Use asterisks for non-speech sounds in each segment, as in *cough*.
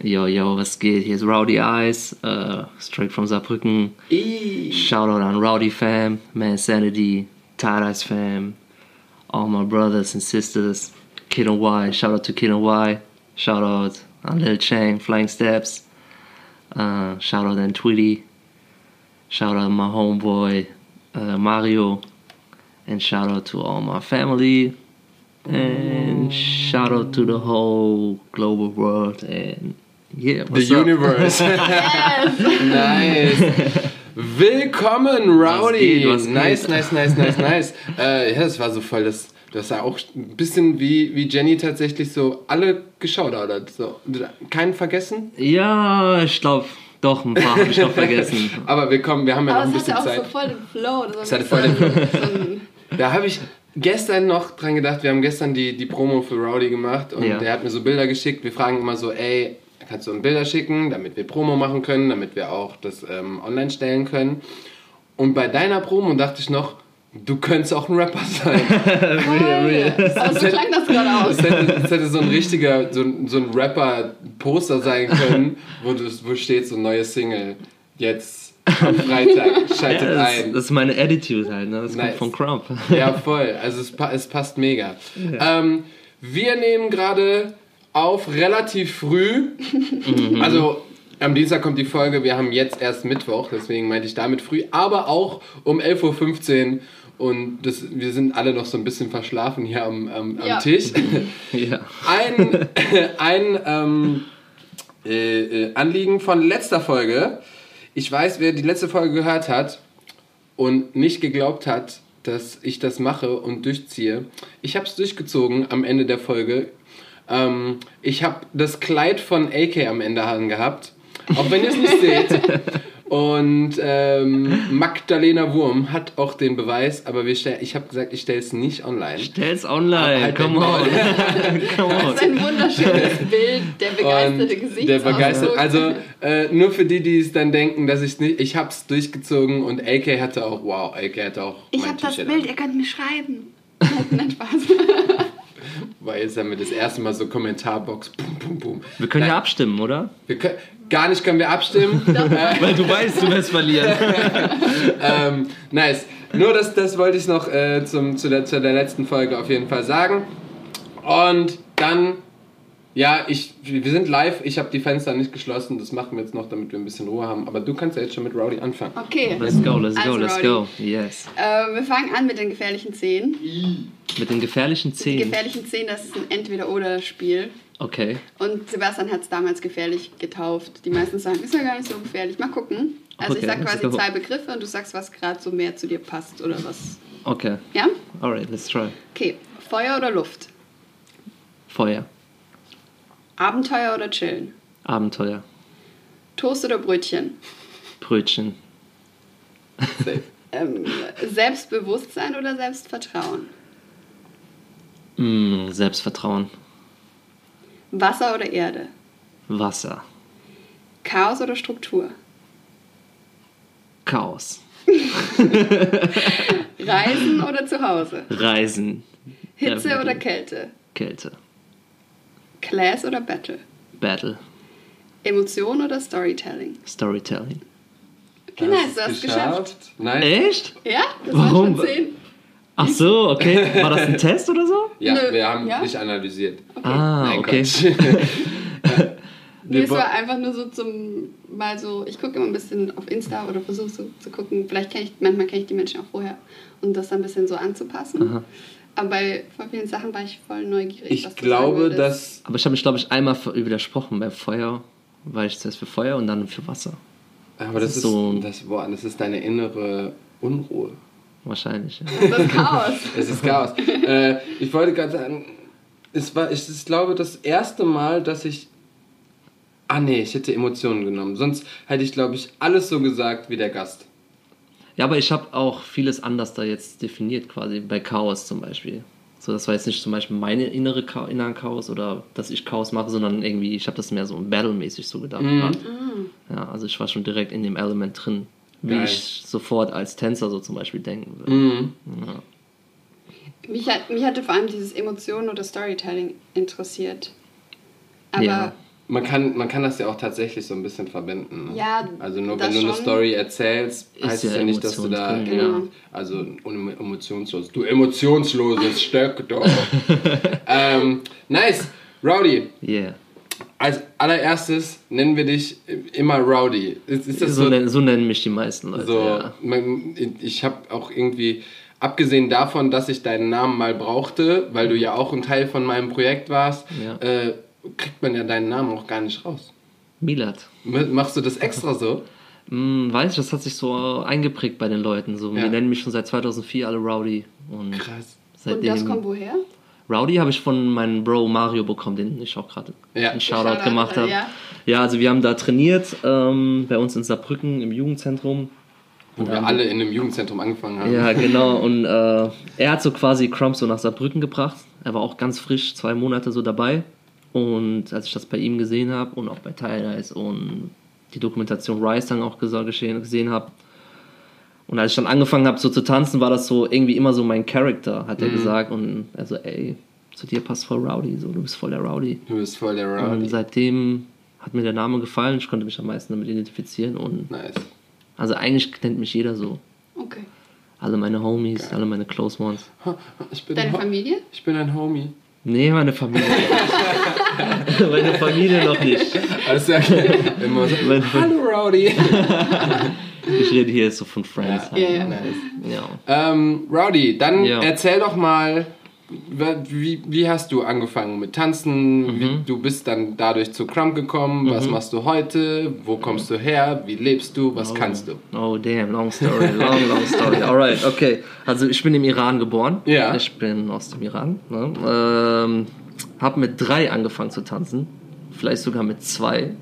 Yo, yo, was geht? Hier ist Rowdy Eyes, uh, straight from Saarbrücken. Shoutout an Rowdy Fam, Man Sanity, Eyes Fam, all my brothers and sisters, Kid and Y, shout out to Kid and Y, shout out an Lil Chang, Flying Steps, uh, shout out an Tweety, shout out my homeboy uh, Mario, and shout out to all my family, and shout out to the whole global world, and yeah, The up? Universe. *laughs* nice. Willkommen, Rowdy. geht, was geht? nice, nice, nice, nice, *laughs* nice. Äh, ja, das war so voll das. Das war auch ein bisschen wie, wie Jenny tatsächlich so alle geschaut hat. So, keinen vergessen. Ja, ich glaube, doch, ein paar habe ich noch vergessen. *laughs* Aber wir kommen, wir haben ja noch Aber ein es hatte bisschen auch Zeit. so voll den Flow. So Es hatte voll den Flow. Da habe ich gestern noch dran gedacht, wir haben gestern die, die Promo für Rowdy gemacht und Ja. der hat mir so Bilder geschickt. Wir fragen immer so, ey, kannst du uns Bilder schicken, damit wir Promo machen können, damit wir auch das ähm, online stellen können. Und bei deiner Promo dachte ich noch, du könntest auch ein Rapper sein. *laughs* Geil. Aber so klang das gerade aus. Es hätte, es hätte so ein richtiger, so ein, so ein Rapper-Poster sein können, wo, du, wo steht so neue Single, jetzt am Freitag, *laughs* schaltet Ja, das, ein. das ist meine Attitude halt, ne? Das Nice. kommt von Crump. Ja, voll. Also es, pa- es passt mega. Ähm, wir nehmen gerade auf relativ früh. Also am Dienstag kommt die Folge. Wir haben jetzt erst Mittwoch, deswegen meinte ich damit früh. Aber auch um 11.15 Uhr. Und das, wir sind alle noch so ein bisschen verschlafen hier am, am, am Ja. Tisch. *laughs* ja. Ein, *laughs* ein ähm, äh, äh, Anliegen von letzter Folge. Ich weiß, wer die letzte Folge gehört hat und nicht geglaubt hat, dass ich das mache und durchziehe. Ich habe es durchgezogen am Ende der Folge. Ähm, ich habe das Kleid von AK am Ende angehabt, auch wenn ihr es nicht seht. *laughs* Und ähm, Magdalena Wurm hat auch den Beweis, aber wir stell, ich habe gesagt, ich stelle es nicht online. Stell's online, Halt come on. *laughs* come Das on. ist ein wunderschönes Bild, der begeisterte Und Gesichtsausdruck. der begeistert, also äh, nur für die, die es dann denken, dass ich nicht, ich hab's durchgezogen und AK hatte auch, wow, AK hatte auch Ich habe das Bild, an. ihr könnt mir schreiben. Nein, Spaß. *laughs* Weil jetzt haben wir das erste Mal so Kommentarbox, bum, bum, bum. Wir können ja Nein, abstimmen, oder? wir können, gar nicht können wir abstimmen. *laughs* Weil du weißt, du wirst verlieren. *laughs* ähm, nice. Nur das, das wollte ich noch äh, zum, zu, der, zu der letzten Folge auf jeden Fall sagen. Und dann, ja, ich, wir sind live. Ich habe die Fenster nicht geschlossen. Das machen wir jetzt noch, damit wir ein bisschen Ruhe haben. Aber du kannst ja jetzt schon mit Rowdy anfangen. Okay. Let's go, let's go, Also, let's go. Yes. Äh, wir fangen an mit den gefährlichen Szenen. Mit den gefährlichen Die Szenen. gefährlichen Szenen, das ist ein Entweder-Oder-Spiel. Okay. Und Sebastian hat es damals gefährlich getauft. Die meisten sagen, ist ja gar nicht so gefährlich. Mal gucken. Also ich Okay, sag let's quasi zwei Begriffe und du sagst, was gerade so mehr zu dir passt oder was. Okay. Ja? Alright, let's try. Okay. Feuer oder Luft? Feuer. Abenteuer oder Chillen? Abenteuer. Toast oder Brötchen? Brötchen. *laughs* Ähm, Selbstbewusstsein oder Selbstvertrauen? Mm, Selbstvertrauen. Wasser oder Erde? Wasser. Chaos oder Struktur? Chaos. *laughs* Reisen oder zu Hause? Reisen. Hitze Ja, oder Kälte? Kälte. Class oder Battle? Battle. Emotion oder Storytelling? Storytelling. Okay, nice, du hast es geschafft. Nein. Echt? Ja, das Warum? waren schon zehn. Ach so, okay. War das ein *laughs* Test oder so? Ja, Nö. wir haben Ja? nicht analysiert. Ah, Nein, okay. *laughs* Nee, es war einfach nur so zum, mal so, ich gucke immer ein bisschen auf Insta oder versuche so zu gucken, vielleicht kenne ich, manchmal kenne ich die Menschen auch vorher und das dann ein bisschen so anzupassen. Aha. Aber bei voll vielen Sachen war ich voll neugierig. Ich glaube, dass. Aber ich habe mich, glaube ich, einmal widersprochen. Bei Feuer war ich zuerst für Feuer und dann für Wasser. Aber das, ist ist so- Das, boah, das ist deine innere Unruhe. Wahrscheinlich. Ja. Das ist Chaos. *laughs* Es ist Chaos. äh, ich wollte gerade sagen, es war, ich, ich glaube, das erste Mal, dass ich. Ah, nee, ich hätte Emotionen genommen. Sonst hätte ich, glaube ich, alles so gesagt wie der Gast. Ja, aber ich habe auch vieles anders da jetzt definiert, quasi bei Chaos zum Beispiel. So, das war jetzt nicht zum Beispiel meine innere Cha inneren Chaos oder dass ich Chaos mache, sondern irgendwie, ich habe das mehr so Battle-mäßig so gedacht. Mhm. Ja? ja, also ich war schon direkt in dem Element drin, wie Geil. ich sofort als Tänzer so zum Beispiel denken würde. Mhm. Mich, hat, mich hatte vor allem dieses Emotionen oder Storytelling interessiert. Aber Ja. Man kann, man kann das ja auch tatsächlich so ein bisschen verbinden. Ne? Ja, Also nur das wenn du eine. Story erzählst, heißt es ja ja nicht, dass du da drin, ja. also emotionslos. Du emotionsloses *laughs* Stöck doch. ähm, nice, Rowdy. Yeah. Als allererstes nennen wir dich immer Rowdy. Ist, ist das So, so? nennen, so nennen mich die meisten Leute. so ja. man, ich habe auch irgendwie abgesehen davon, dass ich deinen Namen mal brauchte, weil du ja auch ein Teil von meinem Projekt warst, Ja. äh, kriegt man ja deinen Namen auch gar nicht raus. Milad. M- Machst du das extra so? Hm, weiß ich, das hat sich so eingeprägt bei den Leuten. So, Ja. Wir nennen mich schon seit 2004 alle Rowdy. Und Krass. Und das kommt woher? Rowdy habe ich von meinem Bro Mario bekommen, den ich auch gerade Ja. einen Shoutout Shoutout, gemacht habe. ja. Ja. also wir haben da trainiert, ähm, bei uns in Saarbrücken im Jugendzentrum. Wo wir alle in einem Jugendzentrum angefangen haben. Ja, *laughs* genau. Und äh, er hat so quasi Crump so nach Saarbrücken gebracht. Er war auch ganz frisch, zwei Monate so dabei. Und als ich das bei ihm gesehen habe und auch bei Tyler und die Dokumentation Rise dann auch geschehen, gesehen habe. Und als ich dann angefangen habe so zu tanzen, war das so irgendwie immer so mein Charakter, hat er gesagt. Und also, ey, zu dir passt voll Rowdy, so, du bist voll der Rowdy. Du bist voll der Und Rowdy. seitdem hat mir der Name gefallen, ich konnte mich am meisten damit identifizieren. Und Nice. also eigentlich nennt mich jeder so. Okay. Alle meine Homies, alle meine Close Ones. Ich bin, Deine Familie? ich bin ein Homie. Nee, meine Familie. *laughs* meine Familie noch nicht. Also immer so, Hallo Rowdy. *laughs* Ich rede hier so von Friends. Ja, ja. Nice. ja. Ähm, Rowdy, dann Ja. erzähl doch mal, wie, wie hast du angefangen mit Tanzen? Mhm. Wie, du bist dann dadurch zu Crump gekommen. Was machst du heute? Wo kommst du her? Wie lebst du? Was kannst du? Oh, damn, long story, long, long story. Alright, okay. Also ich bin im Iran geboren. Ja. Ich bin aus dem Iran. Ne? Ähm, hab mit drei angefangen zu tanzen. Vielleicht sogar mit zwei.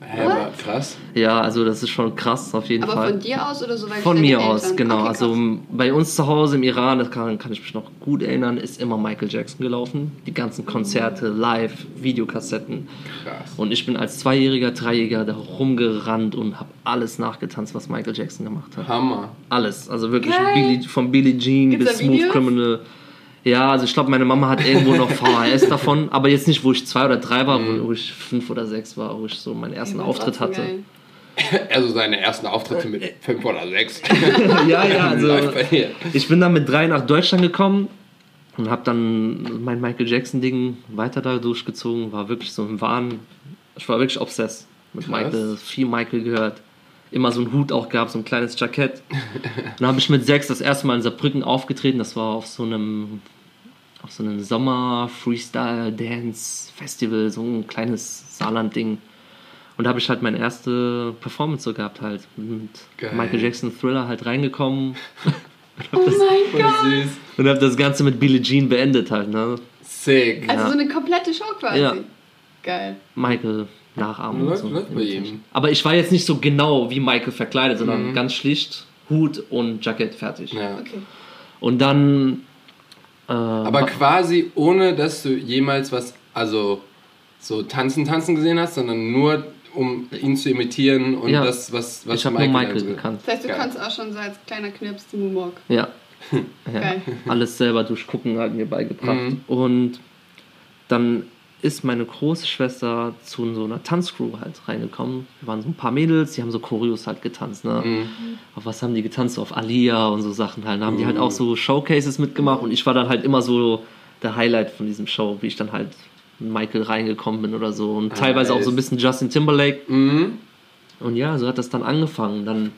Hä, aber krass. Ja, also das ist schon krass auf jeden Aber Fall. von dir aus oder so? weil Von mir Eltern- aus, genau. Okay, also bei uns zu Hause im Iran, das kann, kann ich mich noch gut erinnern, ist immer Michael Jackson gelaufen. Die ganzen Konzerte, live, Videokassetten. Krass. Und ich bin als Zweijähriger, Dreijähriger da rumgerannt und habe alles nachgetanzt, was Michael Jackson gemacht hat. Hammer. Alles. Also wirklich. Billie, von Billie Jean Gibt's bis Smooth? Criminal. Ja, also ich glaube, meine Mama hat irgendwo noch VHS *laughs* davon, aber jetzt nicht, wo ich zwei oder drei war, Mhm. wo, wo ich fünf oder sechs war, wo ich so meinen ersten war Auftritt hatte. geil. *laughs* Also seine ersten Auftritte mit *laughs* fünf oder sechs. ja, ja, also ich bin dann mit drei nach Deutschland gekommen und habe dann mein Michael Jackson Ding weiter da durchgezogen, war wirklich so im Wahn. Ich war wirklich obsessed mit Krass. Michael, viel Michael gehört. Immer so einen Hut auch gehabt, so ein kleines Jackett. Dann habe ich mit sechs das erste Mal in Saarbrücken aufgetreten. Das war auf so einem, auf so einem Sommer Freestyle Dance Festival, so ein kleines Saarland-Ding. Und da habe ich halt meine erste Performance so gehabt halt. Mit Geil. Michael Jackson Thriller halt reingekommen. *laughs* Oh mein *laughs* Voll Gott. Und habe das Ganze mit Billie Jean beendet halt, ne? Sick. Also Ja. so eine komplette Show quasi. Ja. Geil. Michael nachahmen. Läuft- so. läuft bei ihm. Aber ich war jetzt nicht so genau wie Michael verkleidet, sondern ganz schlicht Hut und Jackett fertig. Ja. Okay. Und dann. Äh, Aber quasi ohne, dass du jemals was, also so tanzen, tanzen gesehen hast, sondern nur um ihn zu imitieren und Ja. das, was, was ich habe nur Michael gekannt. Das heißt, du Geil. kannst auch schon so als kleiner Knirps den Moonwalk. Ja. *laughs* ja. Geil. Alles selber durchgucken hat mir beigebracht. Mhm. Und dann ist meine große Schwester zu so einer Tanzcrew halt reingekommen. Wir waren so ein paar Mädels, die haben so Choreos halt getanzt. Ne? Mhm. Auf was haben die getanzt? Auf Alia und so Sachen halt. Da haben die halt auch so Showcases mitgemacht und ich war dann halt immer so der Highlight von diesem Show, wie ich dann halt mit Michael reingekommen bin oder so. Und teilweise auch so ein bisschen Justin Timberlake. Mhm. Und ja, so hat das dann angefangen. Dann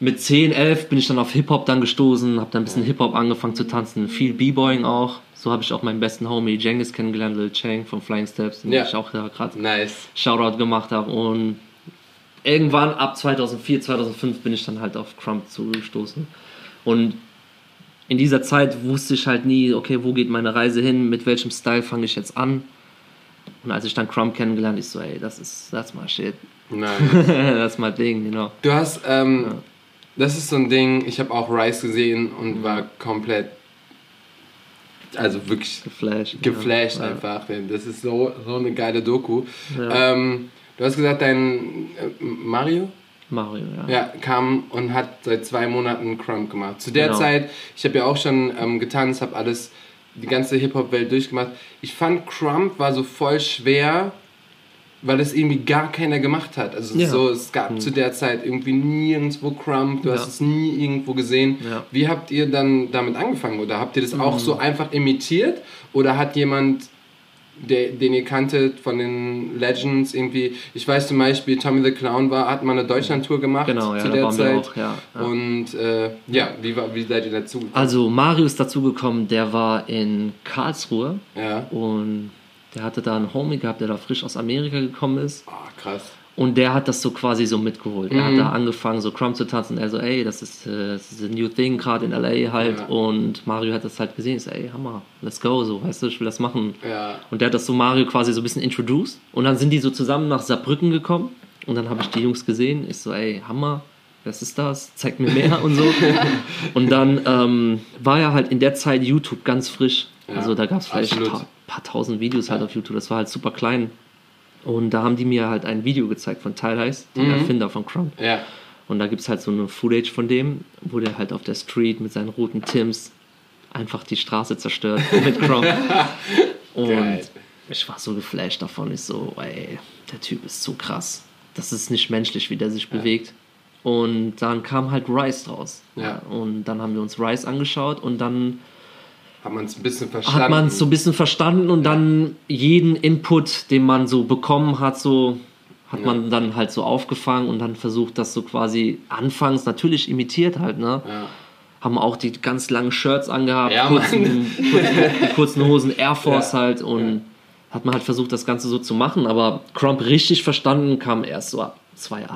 mit 10, 11 bin ich dann auf Hip-Hop dann gestoßen, habe dann ein bisschen Hip-Hop angefangen zu tanzen, viel B-Boying auch. So habe ich auch meinen besten Homie Jengis kennengelernt, Lil Chang von Flying Steps, den Ja. ich auch ja, gerade Nice. Shoutout gemacht habe. Und irgendwann ab 2004, 2005 bin ich dann halt auf Crump zugestoßen. Und in dieser Zeit wusste ich halt nie, okay, wo geht meine Reise hin, mit welchem Style fange ich jetzt an. Und als ich dann Crump kennengelernt, ich so, ey, das ist, that's my shit. Nice. *laughs* that's my Ding, you know. Du hast, ähm, das ist so ein Ding, ich habe auch Rise gesehen und war komplett, also wirklich Geflasht. geflasht ja. einfach. Das ist so, so eine geile Doku. Ja. Ähm, du hast gesagt, dein äh, Mario? Mario, ja. Ja, kam und hat seit zwei Monaten Crump gemacht. Zu der Genau. Zeit, ich habe ja auch schon ähm, getanzt, habe alles, die ganze Hip-Hop-Welt durchgemacht. Ich fand Crump war so voll schwer weil das irgendwie gar keiner gemacht hat. Also Ja. so, es gab zu der Zeit irgendwie nirgendwo Crump, du hast Ja. es nie irgendwo gesehen. Ja. Mhm. Wie habt ihr dann damit angefangen? Oder habt ihr das auch so einfach imitiert? Oder hat jemand, der, den ihr kanntet von den Legends irgendwie, ich weiß zum Beispiel, Tommy the Clown war, hat mal eine Deutschland-Tour gemacht Genau, ja, zu der Zeit. auch. Und äh, ja, wie, war, wie seid ihr dazu? gekommen? Also Mario ist dazugekommen, der war in Karlsruhe ja. und der hatte da einen Homie gehabt, der da frisch aus Amerika gekommen ist. Oh, krass. Und der hat das so quasi so mitgeholt. Er hat da angefangen, so Crumb zu tanzen. Er so, ey, das ist, äh, das ist a new thing, gerade in LA halt. Ja. Und Mario hat das halt gesehen. Ich so, ey, Hammer, let's go, so, weißt du, ich will das machen. Ja. Und der hat das so Mario quasi so ein bisschen introduced. Und dann sind die so zusammen nach Saarbrücken gekommen. Und dann habe ich die Jungs gesehen. Ich so, ey, Hammer, was ist das? Zeig mir mehr und so. *laughs* und dann ähm, war ja halt in der Zeit YouTube ganz frisch. Ja, also da gab es vielleicht ein absolut. ta paar tausend Videos halt auf YouTube. Das war halt super klein. Und da haben die mir halt ein Video gezeigt von Tylice, dem Erfinder von Crumb. Ja. Und da gibt es halt so eine Footage von dem, wo der halt auf der Street mit seinen roten Tims einfach die Straße zerstört *laughs* mit Crumb. *laughs* Und Geil. ich war so geflasht davon. Ich so, ey, der Typ ist so krass. Das ist nicht menschlich, wie der sich bewegt. Und dann kam halt Rice draus. Ja. Und dann haben wir uns Rice angeschaut und dann Hat man es ein bisschen verstanden? hat man es so ein bisschen verstanden und dann jeden Input, den man so bekommen hat, so hat Ja. man dann halt so aufgefangen und dann versucht, das so quasi anfangs natürlich imitiert halt, ne? Ja. Haben auch die ganz langen Shirts angehabt, Ja, kurzen, kurzen, die kurzen Hosen, Air Force Ja. halt und hat man halt versucht, das Ganze so zu machen, aber Crump richtig verstanden kam erst so ab 2.8,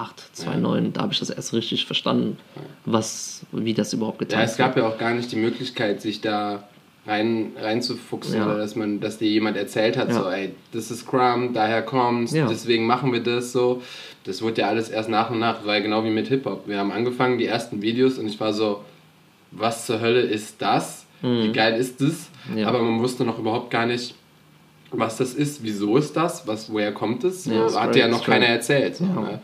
2.9, da habe ich das erst richtig verstanden, was, wie das überhaupt getan Ja, es gab ja auch gar nicht die Möglichkeit, sich da rein, reinzufuchsen Ja. oder dass man, dass dir jemand erzählt hat, Ja. so, ey, das ist Crumb, daher kommt's, Ja. deswegen machen wir das so. Das wurde ja alles erst nach und nach, weil genau wie mit Hip-Hop. Wir haben angefangen, die ersten Videos und ich war so, was zur Hölle ist das? Wie geil ist das? Mhm. Aber man wusste noch überhaupt gar nicht, was das ist, wieso ist das, was, woher kommt es? So, hat straight, ja noch keiner erzählt. So, ne?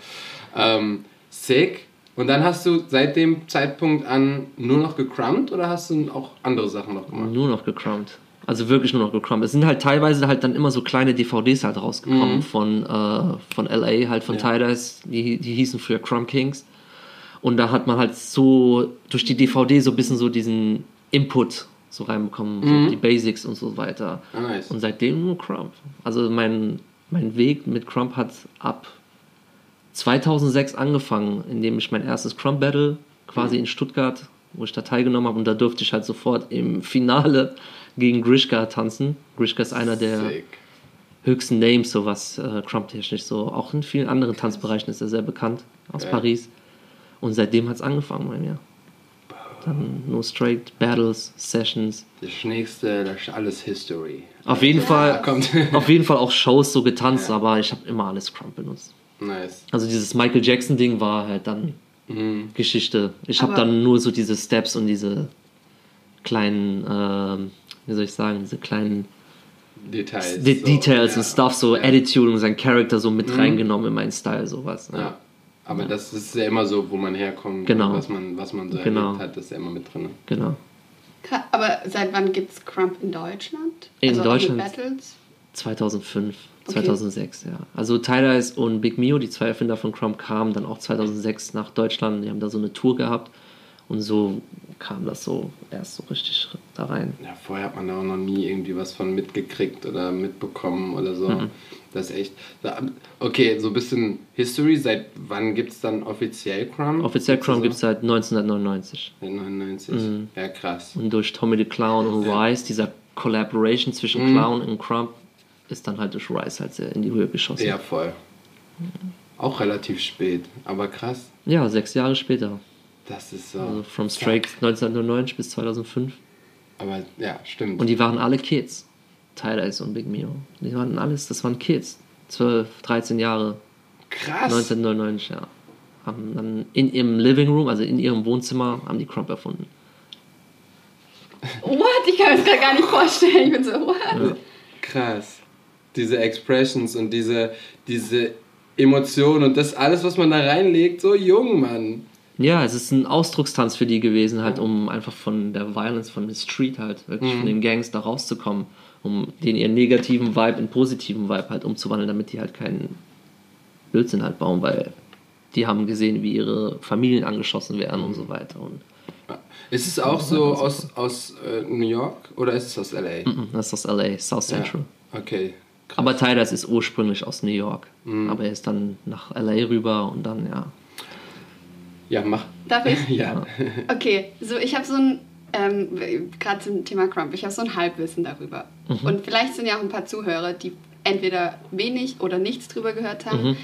ähm, sick. Und dann hast du seit dem Zeitpunkt an nur noch gecrumpt oder hast du auch andere Sachen noch gemacht? Nur noch gecrumbed. Also wirklich nur noch gecrumbed. Es sind halt teilweise halt dann immer so kleine DVDs halt rausgekommen von, äh, von LA, halt von Mhm. Ja. Tidals, die, die hießen früher Crumb Kings. Und da hat man halt so durch die DVD so ein bisschen so diesen Input so reinbekommen, so die Basics und so weiter. Mhm. Ah, nice. Und seitdem nur Crump. Also mein, mein Weg mit Crump hat ab 2006 angefangen, indem ich mein erstes Crump Battle quasi in Stuttgart, wo ich da teilgenommen habe und da durfte ich halt sofort im Finale gegen Grishka tanzen. Grishka ist einer der Sick. höchsten Names, so was äh, Crump-technisch so. Auch in vielen anderen Tanzbereichen ist er sehr bekannt, aus Ja. Paris. Und seitdem hat es angefangen bei mir. Dann nur straight Battles, Sessions. Das nächste, das ist alles History. Auf jeden Fall, kommt. auf jeden Fall auch Shows so getanzt, aber ich habe immer alles Crump benutzt. Nice. Also dieses Michael Jackson Ding war halt dann Mhm. Geschichte. Ich habe dann nur so diese Steps und diese kleinen, ähm, wie soll ich sagen, diese kleinen Details. De so, Details ja. und Stuff, so Ja. Attitude und sein Charakter so mit reingenommen in meinen Style, sowas. Ne? Ja. Aber das ist ja immer so, wo man herkommt, Genau. und was man, was man so Genau. erlebt hat, das ist ja immer mit drin. Genau. Aber seit wann gibt es Crump in Deutschland? In also Deutschland? Mit Battles? 2005, Okay. 2006, ja. Also Tyler und Big Mio, die zwei Erfinder von Crump, kamen dann auch 2006 nach Deutschland. Die haben da so eine Tour gehabt und so kam das so erst so richtig da rein. Ja, vorher hat man da auch noch nie irgendwie was von mitgekriegt oder mitbekommen oder so. Mhm. Das ist echt. Okay, so ein bisschen History. Seit wann gibt es dann offiziell Crumb? Offiziell Crump das gibt es seit 1999. Seit 99. Mhm. Ja, krass. Und durch Tommy the Clown und Rice, dieser Collaboration zwischen Mhm. Clown und Crump, ist dann halt durch Rice halt sehr in die Höhe geschossen. Ja, voll. Auch relativ spät, aber krass. Ja, sechs Jahre später. Das ist so. Also from. Straight 1999 bis 2005. Aber ja, stimmt. Und die waren alle Kids. Tyler und Big Mio. Die waren alles, das waren Kids. 12, 13 Jahre, krass. 1999, ja. Haben dann in ihrem Living Room, also in ihrem Wohnzimmer, haben die Crump erfunden. What? Ich kann mir das gerade gar nicht vorstellen. Ich bin so, what? Krass. Diese Expressions und diese, diese Emotionen und das alles, was man da reinlegt, so jung, Mann. Ja, es ist ein Ausdruckstanz für die gewesen, halt, um einfach von der Violence, von der Street halt, wirklich Mhm. von den Gangs da rauszukommen, um den ihren negativen Vibe in positiven Vibe halt umzuwandeln, damit die halt keinen Blödsinn halt bauen, weil die haben gesehen, wie ihre Familien angeschossen werden und so weiter. Und ist es auch so aus, aus äh, New York oder ist es aus LA? Mm, das ist aus LA, South Central. Ja. Okay. Krass. Aber Tyler ist ursprünglich aus New York. Mhm. Aber er ist dann nach LA rüber und dann, ja. Ja, mach. Darf ich? *laughs* ja. Okay, so ich habe so ein, ähm, gerade zum Thema Crump, ich habe so ein Halbwissen darüber. Mhm. Und vielleicht sind ja auch ein paar Zuhörer, die entweder wenig oder nichts drüber gehört haben. Mhm.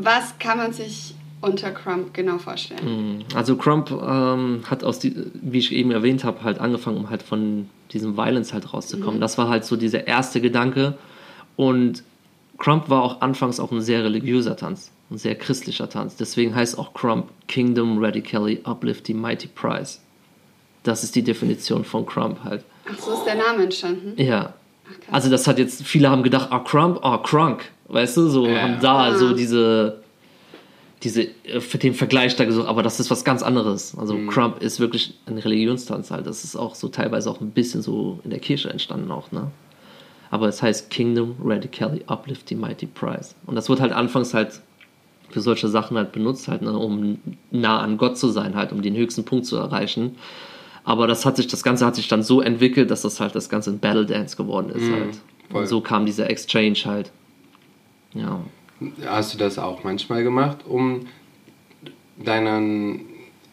Was kann man sich unter Crump genau vorstellen? Mhm. Also Crump ähm, hat aus die, wie ich eben erwähnt habe, halt angefangen, um halt von diesem Violence halt rauszukommen. Mhm. Das war halt so dieser erste Gedanke. Und Crump war auch anfangs auch ein sehr religiöser Tanz, ein sehr christlicher Tanz. Deswegen heißt auch Crump Kingdom Radically Uplift the Mighty Prize. Das ist die Definition von Crump halt. Ach, so ist der Name entstanden? Ja. Ach, also das hat jetzt, viele haben gedacht, ah, Crump, ah, Crunk, weißt du, so, ja. haben da ah. so diese diese, äh, für den Vergleich da gesucht, aber das ist was ganz anderes. Also mhm. Crump ist wirklich ein Religionstanz halt. Das ist auch so teilweise auch ein bisschen so in der Kirche entstanden auch, ne? Aber es heißt Kingdom Radically Uplift the Mighty Prize. Und das wird halt anfangs halt für solche Sachen halt benutzt, halt, ne, um nah an Gott zu sein, halt, um den höchsten Punkt zu erreichen. Aber das hat sich, das Ganze hat sich dann so entwickelt, dass das halt das Ganze ein Battle Dance geworden ist mhm, halt. Und so kam dieser Exchange halt. Ja. Hast du das auch manchmal gemacht, um deinen,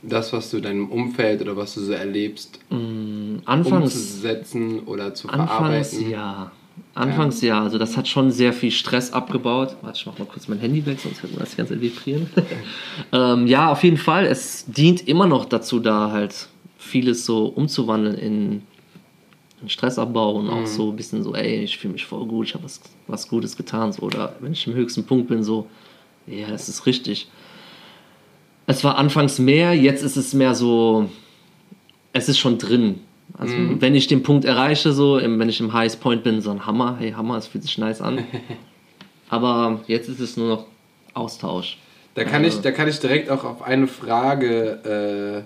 das, was du deinem Umfeld oder was du so erlebst, mm, anfangs, umzusetzen oder zu anfangs, verarbeiten? Ja. Anfangs ja. ja, also das hat schon sehr viel Stress abgebaut. Warte, ich mach mal kurz mein Handy weg, sonst wird man das ganze vibrieren. *laughs* ähm, ja, auf jeden Fall. Es dient immer noch dazu, da halt vieles so umzuwandeln in Stressabbau und auch mhm. so ein bisschen so, ey, ich fühle mich voll gut, ich habe was, was Gutes getan. So, oder wenn ich im höchsten Punkt bin, so, ja, das ist richtig. Es war anfangs mehr, jetzt ist es mehr so, es ist schon drin. Also mhm. wenn ich den Punkt erreiche, so, wenn ich im Highest Point bin, so ein Hammer, hey Hammer, es fühlt sich nice an. *laughs* Aber jetzt ist es nur noch Austausch. Da kann, also, ich, da kann ich direkt auch auf eine Frage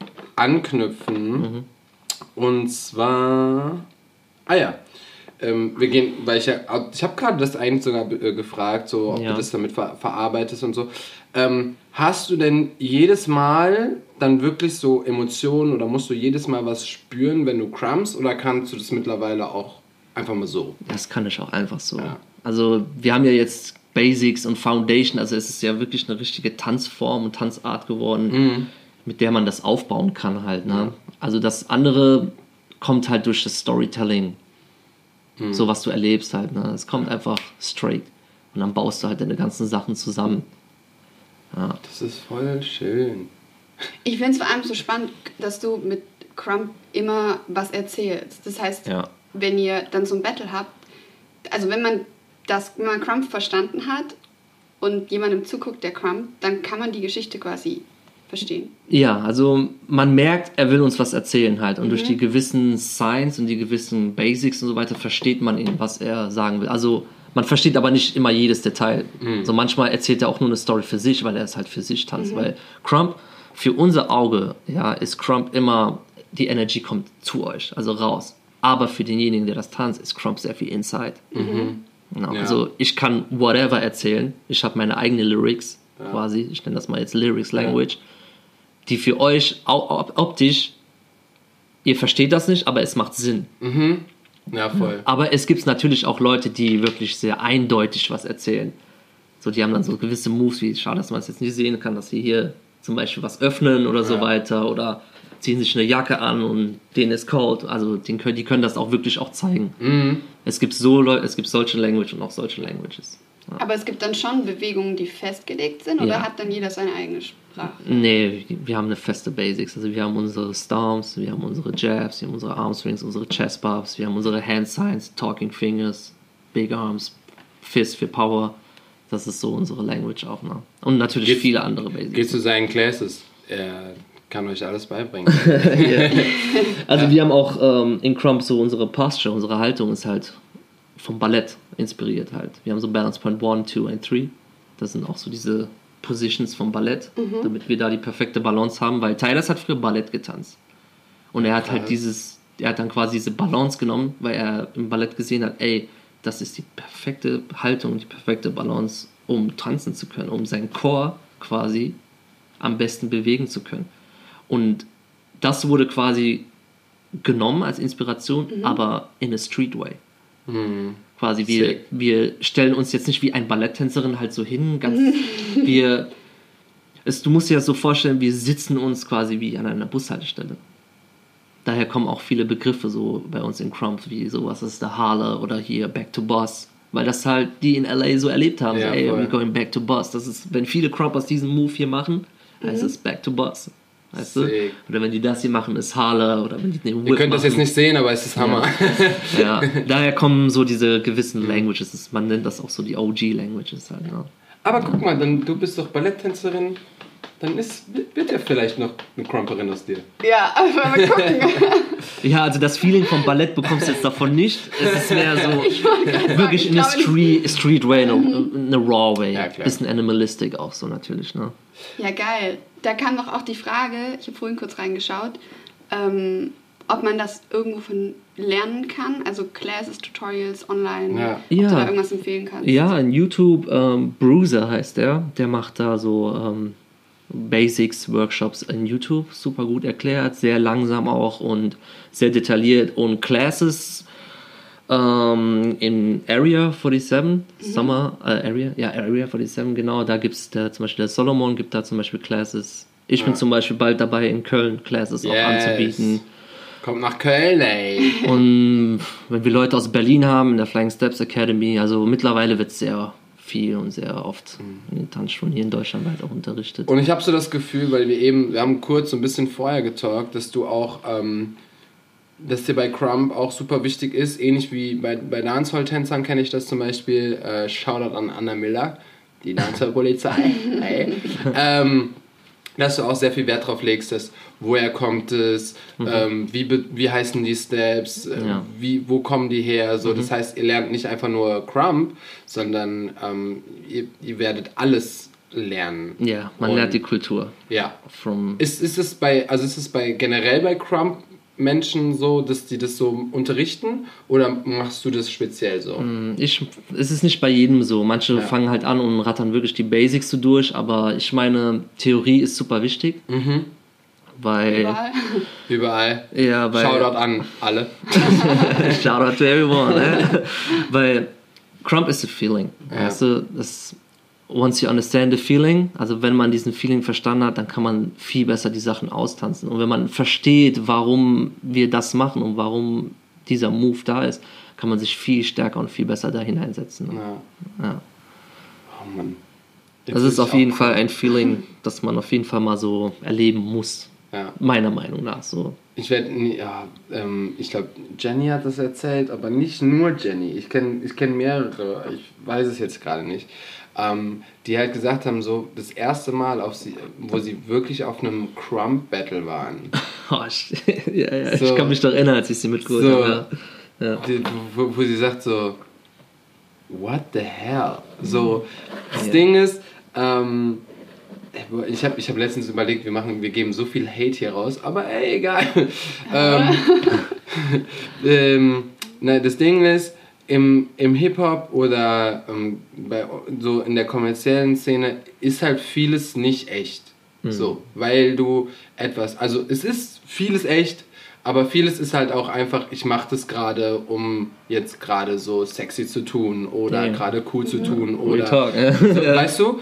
äh, anknüpfen. Mhm und zwar. Ah ja. Ähm, wir gehen, weil ich ja, ich habe gerade das eigentlich sogar äh, gefragt, so ob ja. du das damit ver verarbeitest und so. Ähm, hast du denn jedes Mal dann wirklich so Emotionen oder musst du jedes Mal was spüren, wenn du crumbs oder kannst du das mittlerweile auch einfach mal so? Das kann ich auch einfach so. Ja. Also wir haben ja jetzt Basics und Foundation, also es ist ja wirklich eine richtige Tanzform und Tanzart geworden. Mhm mit der man das aufbauen kann halt. Ne? Also das andere kommt halt durch das Storytelling. Mhm. So was du erlebst halt. Ne? Es kommt einfach straight. Und dann baust du halt deine ganzen Sachen zusammen. Ja. Das ist voll schön. Ich finde es vor allem so spannend, dass du mit Crump immer was erzählst. Das heißt, ja. wenn ihr dann so ein Battle habt, also wenn man das, wenn man Crump verstanden hat und jemandem zuguckt, der Crump, dann kann man die Geschichte quasi verstehen. Ja, also man merkt, er will uns was erzählen halt. Und mhm. durch die gewissen Signs und die gewissen Basics und so weiter versteht man ihn, was er sagen will. Also man versteht aber nicht immer jedes Detail. Mhm. So manchmal erzählt er auch nur eine Story für sich, weil er es halt für sich tanzt. Mhm. Weil Crump, für unser Auge, ja, ist Crump immer, die Energy kommt zu euch, also raus. Aber für denjenigen, der das tanzt, ist Crump sehr viel Inside. Mhm. Genau. Ja. Also ich kann whatever erzählen. Ich habe meine eigenen Lyrics ja. quasi. Ich nenne das mal jetzt Lyrics Language. Ja die für euch optisch, ihr versteht das nicht, aber es macht Sinn. Mhm. Ja, voll. Aber es gibt natürlich auch Leute, die wirklich sehr eindeutig was erzählen. So, die haben dann so gewisse Moves, wie schade, dass man es jetzt nicht sehen kann, dass sie hier zum Beispiel was öffnen oder ja. so weiter oder ziehen sich eine Jacke an und denen ist cold. Also den können, die können das auch wirklich auch zeigen. Mhm. Es gibt so Leute, es gibt solche Language und auch solche Languages. Ja. Aber es gibt dann schon Bewegungen, die festgelegt sind oder ja. hat dann jeder seine eigene Sprache? Nee, wir haben eine feste Basics. Also wir haben unsere Stomps, wir haben unsere Jabs, wir haben unsere Arm Swings, unsere Chest Bumps, wir haben unsere Hand Signs, Talking Fingers, Big Arms, Fist für Power. Das ist so unsere Language auch. Ne? Und natürlich Geht, viele andere Basics. Gehst zu seinen Classes? Er kann euch alles beibringen. *laughs* also ja. wir haben auch ähm, in Crump so unsere Posture, unsere Haltung ist halt vom Ballett inspiriert halt. Wir haben so Balance Point 1, 2 und 3. Das sind auch so diese Positions vom Ballett, mhm. damit wir da die perfekte Balance haben, weil Tyler hat früher Ballett getanzt. Und er hat halt dieses, er hat dann quasi diese Balance genommen, weil er im Ballett gesehen hat, ey, das ist die perfekte Haltung, die perfekte Balance, um tanzen zu können, um seinen Chor quasi am besten bewegen zu können. Und das wurde quasi genommen als Inspiration, mhm. aber in a street way. Mhm. Quasi, wir, wir stellen uns jetzt nicht wie ein Balletttänzerin halt so hin, ganz, *laughs* wir, es, du musst dir das so vorstellen, wir sitzen uns quasi wie an einer Bushaltestelle. Daher kommen auch viele Begriffe so bei uns in Crump, wie sowas ist der Harler oder hier Back to Boss, weil das halt die in LA so erlebt haben, ja, so, ey, we're going back to Boss. Das ist, wenn viele Crumpers diesen Move hier machen, heißt mhm. es Back to Boss. Weißt du? Oder wenn die das hier machen, ist Harler. Oder wenn die den Whip Ihr könnt machen. das jetzt nicht sehen, aber es ist Hammer. Ja. ja. *laughs* daher kommen so diese gewissen Languages. Man nennt das auch so die OG-Languages halt. Ja. Aber guck mal, dann, du bist doch Balletttänzerin. Dann ist, wird ja vielleicht noch eine Crumperin aus dir. Ja, aber mal gucken. *laughs* ja, also das Feeling vom Ballett bekommst du jetzt davon nicht. Es ist mehr so *laughs* wirklich in a street, street way, in a raw way. Ja, Bisschen animalistic auch so natürlich. Ne? Ja, geil. Da kam doch auch die Frage, ich habe vorhin kurz reingeschaut, ähm, ob man das irgendwo von lernen kann, also Classes, Tutorials online, ja. ob ja. du da irgendwas empfehlen kannst. Ja, in YouTube, ähm, Bruiser heißt der, der macht da so ähm, Basics, Workshops in YouTube, super gut erklärt, sehr langsam auch und sehr detailliert und Classes ähm, in Area 47, mhm. Summer, äh, Area, ja, Area 47, genau, da gibt es zum Beispiel der Solomon gibt da zum Beispiel Classes. Ich ja. bin zum Beispiel bald dabei, in Köln Classes yes. auch anzubieten. Kommt nach Köln, ey. Und wenn wir Leute aus Berlin haben, in der Flying Steps Academy, also mittlerweile wird es sehr viel und sehr oft mhm. in den Tanzschulen hier in Deutschland halt auch unterrichtet. Und ich habe so das Gefühl, weil wir eben, wir haben kurz so ein bisschen vorher getalkt, dass du auch ähm, dass dir bei Crump auch super wichtig ist, ähnlich wie bei, bei Dancehall-Tänzern kenne ich das zum Beispiel, äh, Shoutout an Anna Miller, die Dancehall-Polizei, *laughs* hey. ähm, dass du auch sehr viel Wert drauf legst, dass woher kommt es, mhm. ähm, wie, wie heißen die Steps, äh, ja. wie, wo kommen die her, so, mhm. das heißt, ihr lernt nicht einfach nur Crump, sondern ähm, ihr, ihr werdet alles lernen. Ja, man Und, lernt die Kultur. Ja. From ist, ist es bei, also ist es bei generell bei Crump Menschen so, dass die das so unterrichten oder machst du das speziell so? Mm, ich, es ist nicht bei jedem so. Manche ja. fangen halt an und rattern wirklich die Basics so durch, aber ich meine, Theorie ist super wichtig. Mhm. Weil. Überall. Überall. Ja, weil. Shoutout an alle. *laughs* Shoutout to everyone. Ne? weil Crump is a feeling. Ja. Weißt du, das once you understand the feeling, also wenn man diesen Feeling verstanden hat, dann kann man viel besser die Sachen austanzen. Und wenn man versteht, warum wir das machen und warum dieser Move da ist, kann man sich viel stärker und viel besser da hineinsetzen. Ja. ja. Oh Mann. das ist auf jeden Fall ein Feeling, das man auf jeden Fall mal so erleben muss. Ja. Meiner Meinung nach so. Ich werde, ja, ähm, ich glaube, Jenny hat das erzählt, aber nicht nur Jenny. Ich kenne ich kenn mehrere, ich weiß es jetzt gerade nicht ähm, die halt gesagt haben, so das erste Mal, auf sie, wo sie wirklich auf einem Crump-Battle waren. *laughs* Oh, *laughs* ja, ja, so, ich kann mich doch erinnern, als ich sie mitgeholt so, habe. Ja. Die, wo, wo, sie sagt so, what the hell? So, das Ding ist, ähm, ich habe ich hab letztens überlegt, wir machen, wir geben so viel Hate hier raus, aber ey, egal. *laughs* ähm, *laughs* ähm, na, das Ding ist, im, im Hip-Hop oder ähm, bei, so in der kommerziellen Szene ist halt vieles nicht echt. Mhm. So, weil du etwas, also es ist vieles echt, aber vieles ist halt auch einfach, ich mache das gerade, um jetzt gerade so sexy zu tun oder gerade cool zu tun oder. Talk, ja. so, *laughs* weißt du?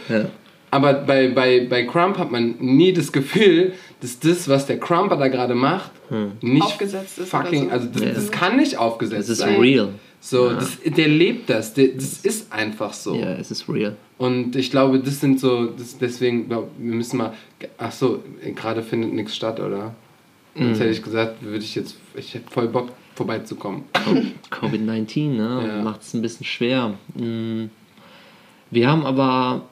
Ja. Aber bei, bei, bei Crump hat man nie das Gefühl, dass das, was der Crumper da gerade macht, hm. nicht aufgesetzt ist. Fucking, so. also das, das, kann nicht aufgesetzt sein. Das ist real. So, ja. das, der lebt das, der, das ist einfach so. Ja, es ist real. Und ich glaube, das sind so, das, deswegen, glaub, wir müssen mal, ach so, gerade findet nichts statt, oder? Mhm. Sonst hätte ich gesagt, würde ich jetzt, ich hätte voll Bock vorbeizukommen. *laughs* Covid-19, ne? Ja. Macht es ein bisschen schwer. Mm. Wir haben aber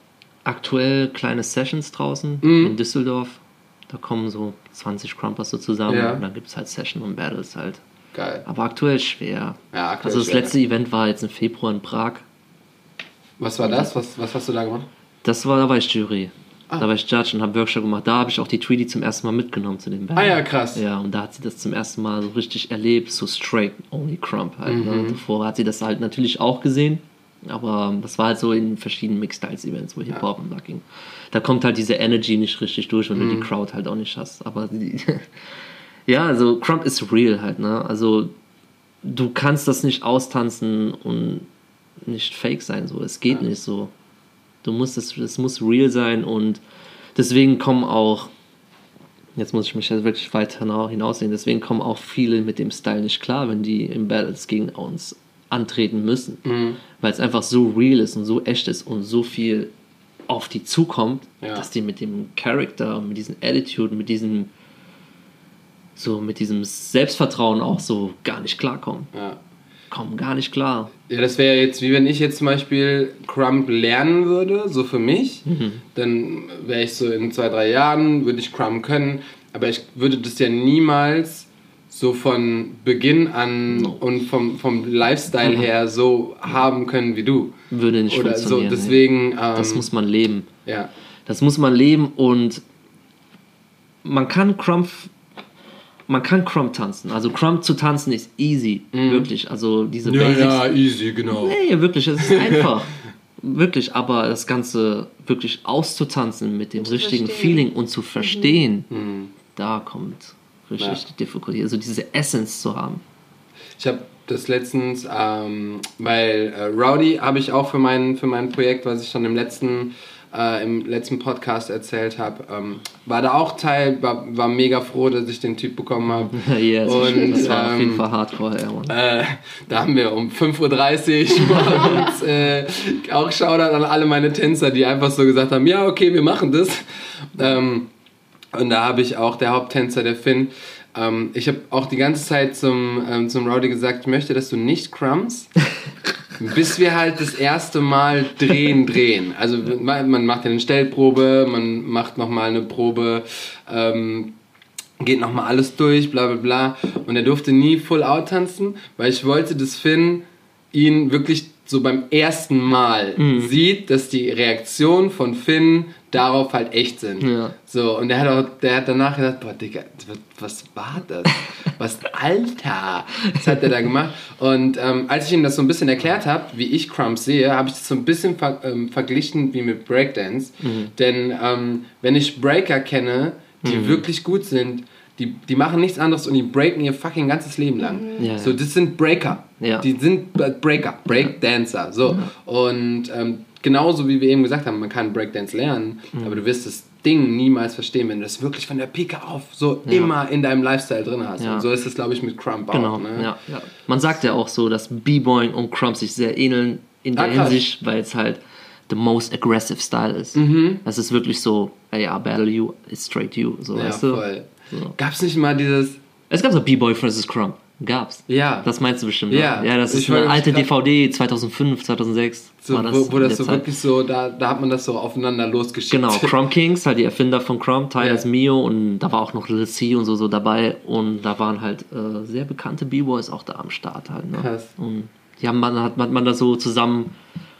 aktuell kleine Sessions draußen mhm. in Düsseldorf. Da kommen so 20 Crumpers so zusammen ja. und dann gibt es halt Session und Battles halt. Geil. Aber aktuell schwer. Ja, aktuell also das schwer. letzte Event war jetzt im Februar in Prag. Was war das? Was, was hast du da gemacht? Das war, da war ich Jury. Ah. Da war ich Judge und habe Workshop gemacht. Da habe ich auch die Tweety zum ersten Mal mitgenommen zu dem Band. Ah ja, krass. Ja, und da hat sie das zum ersten Mal so richtig erlebt, so straight, only Crump halt. Ne? Mhm. Ne? Davor hat sie das halt natürlich auch gesehen, aber das war halt so in verschiedenen Mixed-Styles-Events, wo Hip-Hop ja. und da ging. Da kommt halt diese Energy nicht richtig durch, wenn mhm. du die Crowd halt auch nicht hast. Aber die, *laughs* ja, also Crump ist real halt, ne? Also du kannst das nicht austanzen und nicht fake sein, so. Es geht ja. nicht so. Du musst es, es muss real sein und deswegen kommen auch, jetzt muss ich mich jetzt wirklich weiter hinaussehen, deswegen kommen auch viele mit dem Style nicht klar, wenn die in Battles gegen uns antreten müssen. Mhm. Weil es einfach so real ist und so echt ist und so viel auf die zukommt, ja. dass die mit dem Charakter, mit diesem Attitude, mit diesem so mit diesem Selbstvertrauen auch so gar nicht klarkommen. Ja kommen gar nicht klar. Ja, das wäre jetzt wie wenn ich jetzt zum Beispiel Crump lernen würde, so für mich. Mhm. Dann wäre ich so in zwei, drei Jahren, würde ich Crump können. Aber ich würde das ja niemals so von Beginn an no. und vom, vom Lifestyle mhm. her so haben können wie du. Würde nicht Oder funktionieren. So, deswegen, nee. das ähm, muss man leben. Ja. Das muss man leben und man kann Crump man kann Crump tanzen. Also Crump zu tanzen ist easy, mm. wirklich. Also diese ja, Basics. Ja, easy, genau. Nee, wirklich, es ist *laughs* einfach. wirklich, aber das Ganze wirklich auszutanzen mit dem richtigen verstehen. Feeling und zu verstehen, mhm. da kommt richtig ja. die Difficulty. Also diese Essence zu haben. Ich habe das letztens, ähm, weil äh, Rowdy habe ich auch für mein, für mein Projekt, was ich schon im letzten äh, im letzten Podcast erzählt habe, ähm, war da auch Teil, war, war mega froh, dass ich den Typ bekommen habe. *laughs* yes, und, das war ähm, auf jeden ähm, Fall hardcore, ja, äh, Da haben wir um 5.30 Uhr und *laughs* äh, auch Shoutout an alle meine Tänzer, die einfach so gesagt haben, ja, okay, wir machen das. Ähm, und da habe ich auch der Haupttänzer, der Finn, ähm, ich habe auch die ganze Zeit zum, ähm, zum Rowdy gesagt, ich möchte, dass du nicht crumbs, *laughs* bis wir halt das erste Mal drehen, drehen. Also man macht ja eine Stellprobe, man macht nochmal eine Probe, ähm, geht nochmal alles durch, bla bla bla. Und er durfte nie Full Out tanzen, weil ich wollte, dass Finn ihn wirklich so beim ersten Mal mhm. sieht, dass die Reaktion von Finn darauf halt echt sind. Ja. So, und der hat auch, der hat danach gedacht, boah, Digga, was war das? Was, Alter, was hat der da gemacht? Und ähm, als ich ihm das so ein bisschen erklärt habe, wie ich Crumbs sehe, habe ich das so ein bisschen ver ähm, verglichen wie mit Breakdance. Mhm. Denn ähm, wenn ich Breaker kenne, die mhm. wirklich gut sind, die, die machen nichts anderes und die breaken ihr fucking ganzes Leben lang. Mhm. Ja. So, das sind Breaker. Ja. Die sind Breaker, Breakdancer. So. Und ähm, genauso wie wir eben gesagt haben, man kann Breakdance lernen, mhm. aber du wirst das Ding niemals verstehen, wenn du das wirklich von der Pike auf so ja. immer in deinem Lifestyle drin hast. Ja. Und so ist es, glaube ich, mit Crump genau. auch. Ne? Ja. Man sagt ja auch so, dass B-Boying und Crump sich sehr ähneln in der ah, Hinsicht, weil es halt the most aggressive Style ist. Mhm. Das ist wirklich so, ja, battle you, it's straight you. So, ja, weißt du? voll. So. Gab es nicht mal dieses... Es gab so B-Boy versus Crump. Gab's. Ja. Das meinst du bestimmt. Ja. Ja, das ist ich eine alte DVD 2005, 2006. So, das wo, wo das so Zeit. wirklich so, da, da hat man das so aufeinander losgeschickt. Genau, *laughs* Crumb Kings, halt die Erfinder von Crumb, Tyler's ja. Mio und da war auch noch Little C und so, so dabei und da waren halt äh, sehr bekannte B-Boys auch da am Start halt. Ne? Krass. Und die haben man, hat, hat man da so zusammen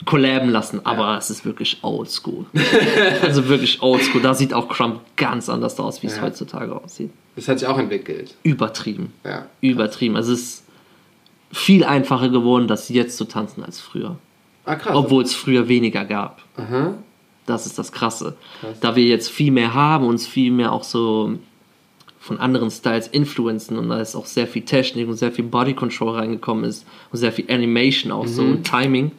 collaben lassen, aber ja. es ist wirklich oldschool. *laughs* also wirklich oldschool. Da sieht auch Crumb ganz anders aus, wie es heutzutage aussieht. Das hat sich auch entwickelt. Übertrieben. Ja. Übertrieben. Also es ist viel einfacher geworden, das jetzt zu tanzen als früher. Ah, krass. Obwohl es früher weniger gab. Aha. Das ist das Krasse. Krass. Da wir jetzt viel mehr haben, uns viel mehr auch so von anderen Styles influenzen und da ist auch sehr viel Technik und sehr viel Body Control reingekommen ist und sehr viel Animation auch mhm. so und Timing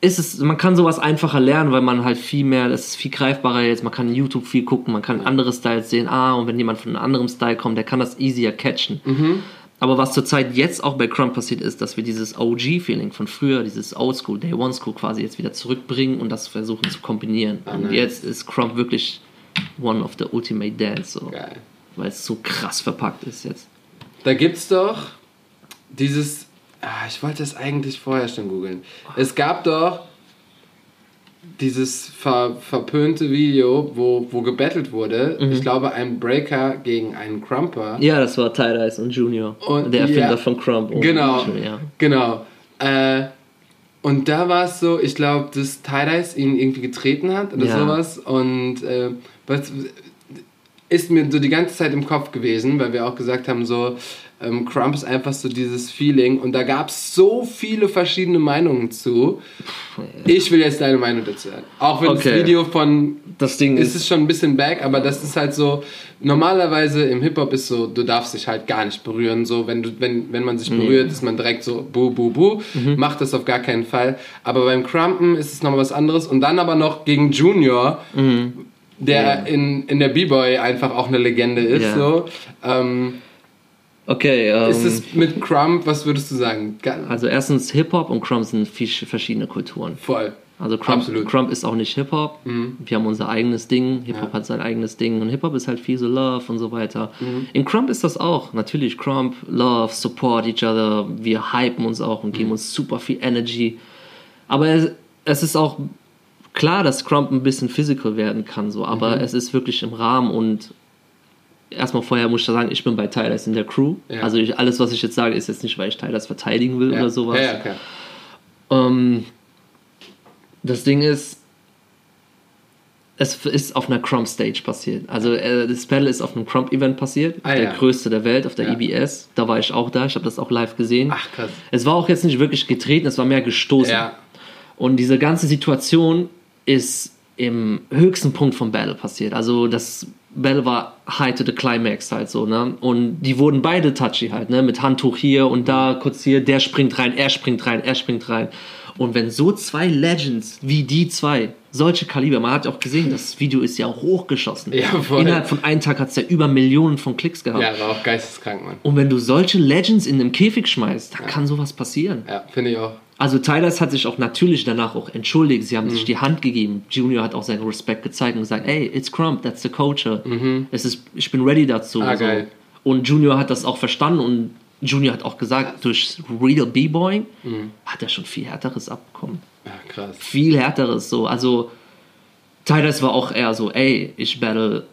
ist es, man kann sowas einfacher lernen, weil man halt viel mehr, das ist viel greifbarer jetzt, man kann YouTube viel gucken, man kann andere Styles sehen, ah, und wenn jemand von einem anderen Style kommt, der kann das easier catchen. Mhm. Aber was zurzeit jetzt auch bei Crump passiert ist, dass wir dieses OG-Feeling von früher, dieses Oldschool, Day One School quasi jetzt wieder zurückbringen und das versuchen zu kombinieren. Oh, und jetzt ist Crump wirklich one of the ultimate dance, so. Weil es so krass verpackt ist jetzt. Da gibt's doch dieses Ah, ich wollte es eigentlich vorher schon googeln. Es gab doch dieses ver, verpönte Video, wo, wo gebettelt wurde. Mhm. Ich glaube, ein Breaker gegen einen Crumper. Ja, das war Tie-Dice und Junior. Und, der Erfinder ja, von Crump. Genau, Junior, genau. Äh, Und da war es so, ich glaube, dass Tie-Dyes ihn irgendwie getreten hat oder ja. sowas. Und äh, was ist mir so die ganze Zeit im Kopf gewesen, weil wir auch gesagt haben, so, ähm, Crump ist einfach so dieses Feeling und da gab es so viele verschiedene Meinungen zu. Ich will jetzt deine Meinung dazu hören. Auch wenn okay. das Video von das Ding ist, ist es schon ein bisschen back, aber das ist halt so normalerweise im Hip Hop ist so, du darfst dich halt gar nicht berühren, so wenn du wenn wenn man sich berührt, ist man direkt so bu bu bu, mhm. macht das auf gar keinen Fall. Aber beim Crumpen ist es nochmal was anderes und dann aber noch gegen Junior. Mhm. Der yeah. in, in der B-Boy einfach auch eine Legende ist. Yeah. So. Ähm, Okay. Ähm, ist es mit Crump, was würdest du sagen? Also erstens Hip-Hop und Crump sind verschiedene Kulturen. Voll. Also Crump, Absolut. Crump ist auch nicht Hip-Hop. Mhm. Wir haben unser eigenes Ding. Hip-Hop ja. hat sein eigenes Ding. Und Hip-Hop ist halt viel so Love und so weiter. Mhm. In Crump ist das auch. Natürlich Crump, Love, Support each other. Wir hypen uns auch und geben mhm. uns super viel Energy. Aber es, es, ist auch klar, dass Crump ein bisschen physical werden kann. So. Aber mhm. es ist wirklich im Rahmen und erstmal vorher muss ich sagen, ich bin bei Tylers in der Crew. Ja. Also ich, alles, was ich jetzt sage, ist jetzt nicht, weil ich Tylers verteidigen will ja. oder sowas. Ja, okay. ähm, das Ding ist, es ist auf einer Crump Stage passiert. Also äh, das Battle ist auf einem Crump Event passiert, ah, der ja. größte der Welt, auf der ja. EBS. Da war ich auch da, ich habe das auch live gesehen. Ach krass. Es war auch jetzt nicht wirklich getreten, es war mehr gestoßen. Ja. Und diese ganze Situation ist im höchsten Punkt vom Battle passiert. Also das Battle war high to the climax halt so, ne? Und die wurden beide touchy halt, ne? Mit Handtuch hier und da, kurz hier, der springt rein, er springt rein, er springt rein. Und wenn so zwei Legends wie die zwei, solche Kaliber, man hat auch gesehen, das Video ist ja hochgeschossen. Ja, voll. Innerhalb von einem Tag hat es ja über Millionen von Klicks gehabt. Ja, war auch geisteskrank, Mann. Und wenn du solche Legends in einem Käfig schmeißt, dann ja. kann sowas passieren. Ja, finde ich auch. Also Tylers hat sich auch natürlich danach auch entschuldigt. Sie haben mhm. sich die Hand gegeben. Junior hat auch seinen Respekt gezeigt und gesagt, hey, it's Crump, that's the culture. Mhm. Es ist, ich bin ready dazu. Ah, so. Und Junior hat das auch verstanden und Junior hat auch gesagt, durch Real B-Boying mhm. hat er schon viel härteres abbekommen. Ja, krass. Viel härteres so. Also Tylers war auch eher so, ey, ich battle,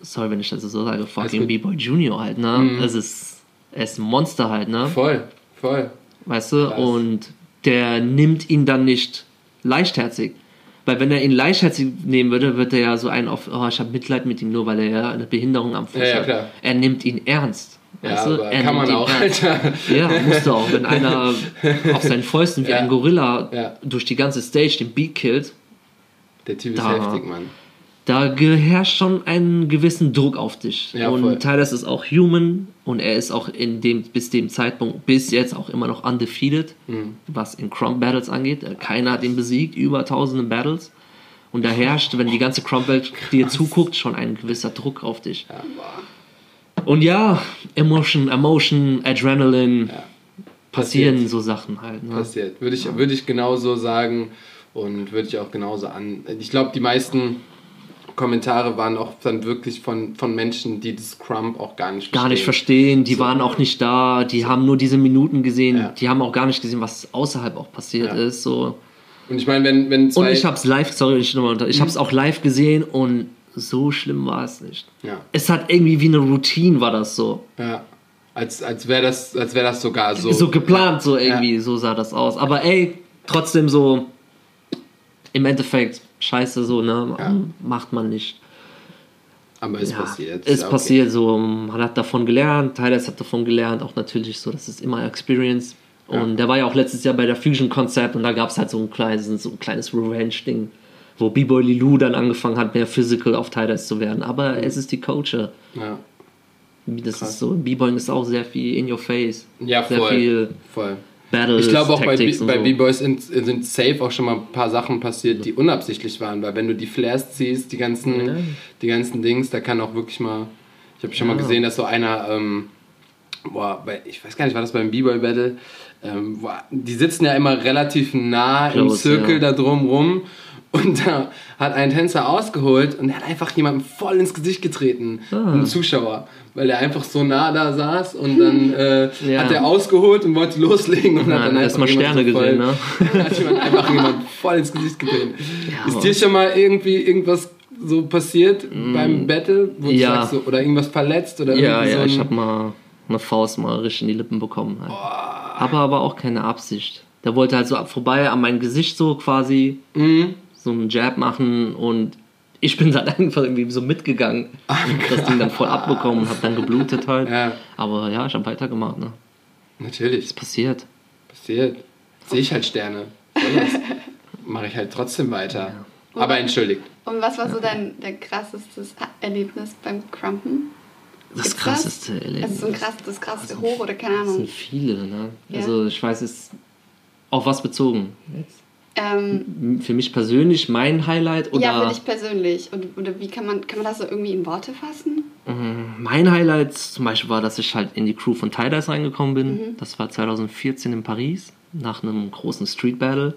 sorry, wenn ich das so sage, fucking B-Boy Junior halt, ne? Mhm. Es ist, er ist ein Monster halt, ne? Voll, voll. Weißt du? Krass. Und der nimmt ihn dann nicht leichtherzig. Weil wenn er ihn leichtherzig nehmen würde, wird er ja so einen auf, oh, ich habe Mitleid mit ihm, nur weil er ja eine Behinderung am Fuß ja, ja, hat. Klar. Er nimmt ihn ernst. Weißt ja, Er kann man auch, Alter. Ja, musst du auch. Wenn einer *laughs* auf seinen Fäusten wie ja. ein Gorilla durch die ganze Stage den Beat killt. Der Typ ist da, heftig, Mann da herrscht schon einen gewissen Druck auf dich. Ja, und voll. Tyler ist auch human und er ist auch in dem, bis dem Zeitpunkt, bis jetzt auch immer noch undefeated, mhm. was in Crump Battles angeht. Äh, keiner hat ihn besiegt, über tausende Battles. Und da herrscht, wenn die ganze Crump-Welt dir zuguckt, schon ein gewisser Druck auf dich. Ja, und ja, Emotion, Emotion, Adrenaline, ja. passieren so Sachen halt. Ne? Passiert. Würde ich, würde ich genauso sagen und würde ich auch genauso an. Ich glaube, die meisten Kommentare waren auch dann wirklich von, von Menschen, die das Crump auch gar nicht verstehen. Gar nicht verstehen, die so. waren auch nicht da, die haben nur diese Minuten gesehen, ja. die haben auch gar nicht gesehen, was außerhalb auch passiert ja. ist. So. Und ich meine, wenn, wenn Und ich hab's live, sorry, ich, nochmal unter, ich mhm. hab's auch live gesehen und so schlimm war es nicht. Ja. Es hat irgendwie wie eine Routine, war das so. Ja. Als, als wäre das, wär das sogar so. So geplant, so irgendwie, so sah das aus. Aber ey, trotzdem so, im Endeffekt, scheiße, so, ne? Ja. Macht man nicht. Aber es ja, passiert. Es ja, okay. passiert so, man hat davon gelernt, Tyler hat davon gelernt, auch natürlich so, das ist immer Experience. Und der war ja auch letztes Jahr bei der Fusion Konzert und da gab es halt so ein kleines, so ein kleines Revenge-Ding, wo B-Boy Lilou dann angefangen hat, mehr physical auf Tyler zu werden. Aber es ist die Culture. Ja. Das Krass. ist so, B-Boying ist auch sehr viel in your face. Ja, sehr voll. viel voll. Battles, ich glaube auch bei, bei B-Boys sind, sind safe auch schon mal ein paar Sachen passiert, die unabsichtlich waren, weil wenn du die Flares ziehst, die ganzen, ja. die ganzen Dings, da kann auch wirklich mal. Ich habe schon ja. mal gesehen, dass so einer, ähm, boah, bei, ich weiß gar nicht, war das beim B-Boy Battle? Ähm, boah, die sitzen ja immer relativ nah Close, im Zirkel ja. da drum rum und da hat ein Tänzer ausgeholt und er hat einfach jemandem voll ins Gesicht getreten, ah. einem Zuschauer, weil er einfach so nah da saß und dann *laughs* äh, ja. hat er ausgeholt und wollte loslegen und ja, hat dann erstmal Sterne so voll, gesehen, ne? *laughs* hat jemand einfach jemand voll ins Gesicht getreten. Ja, Ist dir schon mal irgendwie irgendwas so passiert mm. beim Battle, wo du sagst so, oder irgendwas verletzt oder Ja, ja, ich habe mal eine Faust mal richtig in die Lippen bekommen. Halt. Aber aber auch keine Absicht. Der wollte halt so vorbei an mein Gesicht so quasi mhm. So einen Jab machen und ich bin dann *laughs* einfach irgendwie so mitgegangen Ach, und das Ding dann voll abbekommen und hab dann geblutet halt. Ja. Aber ja, ich habe weitergemacht, ne? Natürlich. Es passiert. Passiert. Sehe ich halt Sterne. Mache ich halt trotzdem weiter. Ja. Aber entschuldigt. Und was war so dein der krassestes Erlebnis beim Crumpen? Das Gibt's krasseste das? Erlebnis. Also so ein krass, das krasseste also, Hoch oder keine Ahnung. Das sind viele, ne? Ja. Also ich weiß es auf was bezogen jetzt? Ähm, für mich persönlich mein Highlight oder? Ja, für dich persönlich. Und, oder wie kann man, kann man das so irgendwie in Worte fassen? Mhm. Mein Highlight zum Beispiel war, dass ich halt in die Crew von Tie-Dyes reingekommen bin. Mhm. Das war 2014 in Paris, nach einem großen Street Battle.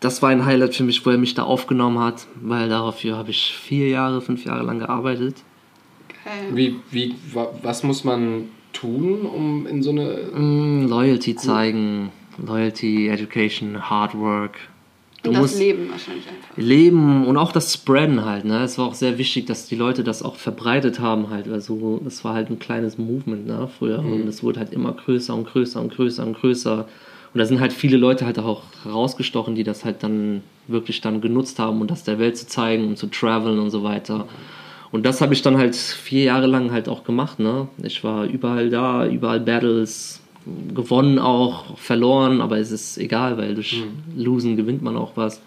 Das war ein Highlight für mich, wo er mich da aufgenommen hat, weil dafür habe ich vier Jahre, fünf Jahre lang gearbeitet. Okay. Wie, wie, was muss man tun, um in so eine... Mm, Loyalty zeigen Loyalty, Education, Hard Work. Du und das musst Leben wahrscheinlich einfach. Leben und auch das Spreaden halt. Ne? Es war auch sehr wichtig, dass die Leute das auch verbreitet haben halt. Also es war halt ein kleines Movement ne, früher mhm. und es wurde halt immer größer und größer und größer und größer. Und da sind halt viele Leute halt auch rausgestochen, die das halt dann wirklich dann genutzt haben, um das der Welt zu zeigen und zu traveln und so weiter. Und das habe ich dann halt vier Jahre lang halt auch gemacht. Ne? Ich war überall da, überall Battles, gewonnen auch, verloren, aber es ist egal, weil durch mhm. Losen gewinnt man auch was.